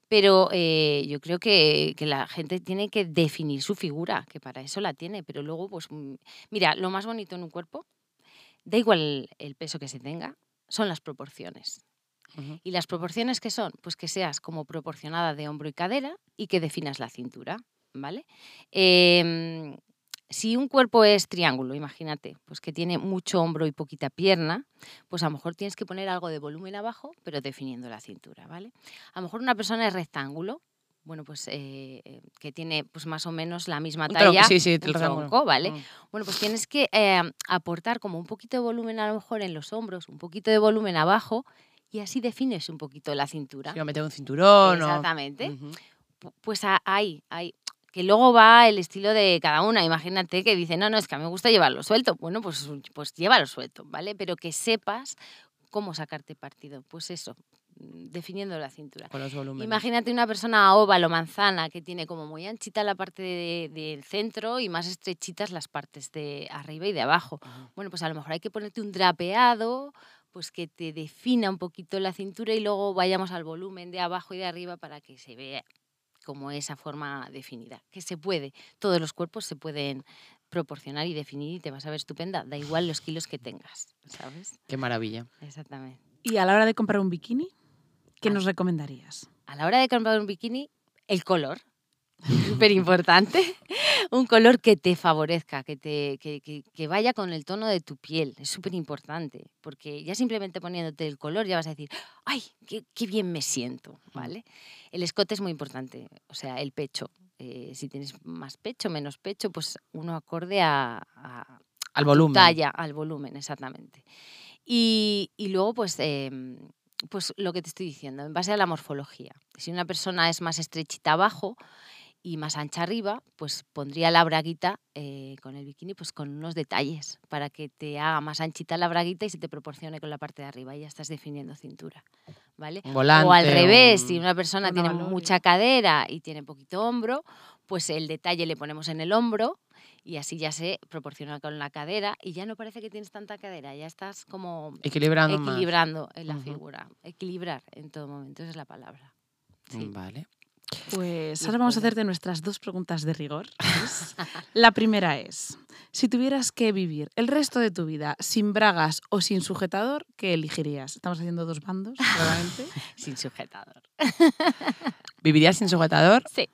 Pero eh, yo creo que, que la gente tiene que definir su figura, que para eso la tiene. Pero luego, pues, mm, mira, lo más bonito en un cuerpo, da igual el, peso que se tenga, son las proporciones. ¿Y las proporciones qué son? Pues que seas como proporcionada de hombro y cadera y que definas la cintura, ¿vale? Em, si un cuerpo es triángulo, imagínate, pues que tiene mucho hombro y poquita pierna, pues a lo mejor tienes que poner algo de volumen abajo, pero definiendo la cintura, ¿vale? A lo mejor una persona es rectángulo, bueno, pues eh, eh, que tiene pues más o menos la misma Un talla, tronco, sí, sí, un tronco, ¿vale? Mm. Bueno, pues tienes que eh, aportar como un poquito de volumen a lo mejor en los hombros, un poquito de volumen abajo y así defines un poquito la cintura. Si no meter un cinturón o... Exactamente. Ujú. Pu- Pues ahí, ahí, que luego va el estilo de cada una. Imagínate que dice, no, no, es que a mí me gusta llevarlo suelto. Bueno, pues, pues llévalo suelto, ¿vale? Pero que sepas cómo sacarte partido. Pues eso, definiendo la cintura. Con los volúmenes. Imagínate una persona óvalo manzana que tiene como muy anchita la parte de- del centro y más estrechitas las partes de arriba y de abajo. Bueno, pues a lo mejor hay que ponerte un drapeado pues que te defina un poquito la cintura y luego vayamos al volumen de abajo y de arriba para que se vea como esa forma definida. Que se puede, todos los cuerpos se pueden proporcionar y definir y te vas a ver estupenda, da igual los kilos que tengas, ¿sabes? Qué maravilla. Exactamente. Y a la hora de comprar un bikini, ¿qué Ah. nos recomendarías? a la hora de comprar un bikini, el color. Súper importante. Un color que te favorezca, que, te, que, que- que vaya con el tono de tu piel. Es súper importante. Porque ya simplemente poniéndote el color ya vas a decir, ¡ay, qué, qué bien me siento! ¿Vale? El escote es muy importante. O sea, el pecho. Eh, si tienes más pecho, menos pecho, pues uno acorde a, a- Al volumen. talla, al volumen, exactamente. Y, y luego, pues, em, pues lo que te estoy diciendo, en base a la morfología. Si una persona es más estrechita abajo y más ancha arriba, pues pondría la braguita eh, con el bikini pues con unos detalles para que te haga más anchita la braguita y se te proporcione con la parte de arriba y ya estás definiendo cintura, ¿vale? Volante. o al revés, un- si una persona una tiene mucha cadera y tiene poquito hombro, pues el detalle le ponemos en el hombro y así ya se proporciona con la cadera y ya no parece que tienes tanta cadera, ya estás como Equilibrando más. en la figura. Equilibrar en todo momento, esa es la palabra. Sí. Vale. Pues ahora vamos a hacerte nuestras dos preguntas de rigor. La primera es, si tuvieras que vivir el resto de tu vida sin bragas o sin sujetador, ¿qué elegirías? Estamos haciendo dos bandos, claramente. Sin sujetador. ¿Vivirías sin sujetador? Sí.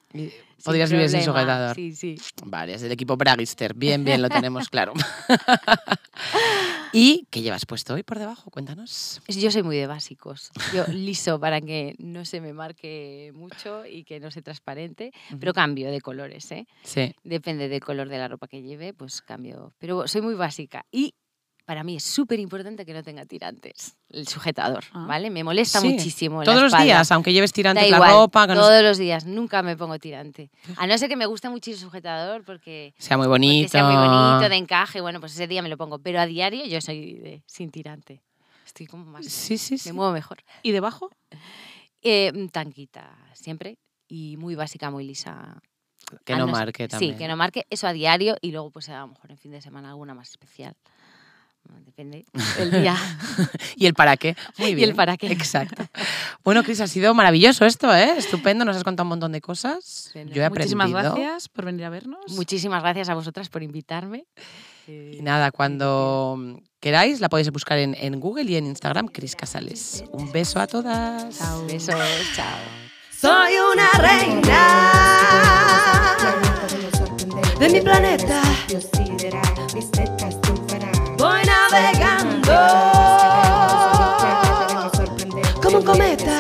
Podrías vivir sin sujetador. Sí, sí. Vale, es el equipo Bragister. Bien, bien, lo tenemos claro. ¿Y qué llevas puesto hoy por debajo? Cuéntanos. Yo soy muy de básicos. Yo liso para que no se me marque mucho y que no sea transparente, pero cambio de colores, ¿eh? Sí. Depende del color de la ropa que lleve, pues cambio. Pero soy muy básica. Y para mí es súper importante que no tenga tirantes, el sujetador, Ah. ¿vale? Me molesta Sí, muchísimo. la Todos los días, aunque lleves Da tirantes la igual, ropa, que no todos los días, nunca me pongo tirante. A no ser que me guste mucho el sujetador porque, sea muy bonito. sea muy bonito, de encaje, bueno, pues ese día me lo pongo. Pero a diario yo soy de, sin tirante. Estoy como más... Sí, sí, sí. Me muevo mejor. ¿Y debajo? Eh, mm, tanquita, siempre. Y muy básica, muy lisa. Que A no marque también. Sí, que no marque eso a diario y luego pues a lo mejor en fin de semana alguna más especial. Depende del día. Y el para qué. Muy Y bien. el para qué. Exacto. Bueno, Cris, ha sido maravilloso esto, ¿eh? Estupendo, nos has contado un montón de cosas. Bueno, Yo he aprendido. Muchísimas gracias por venir a vernos. Muchísimas gracias a vosotras por invitarme. Y nada, cuando queráis la podéis buscar en, en Google y en Instagram, Cris Casales. Un beso a todas. Chao. Besos, chao. Soy una reina de mi planeta. Navegando como un cometa.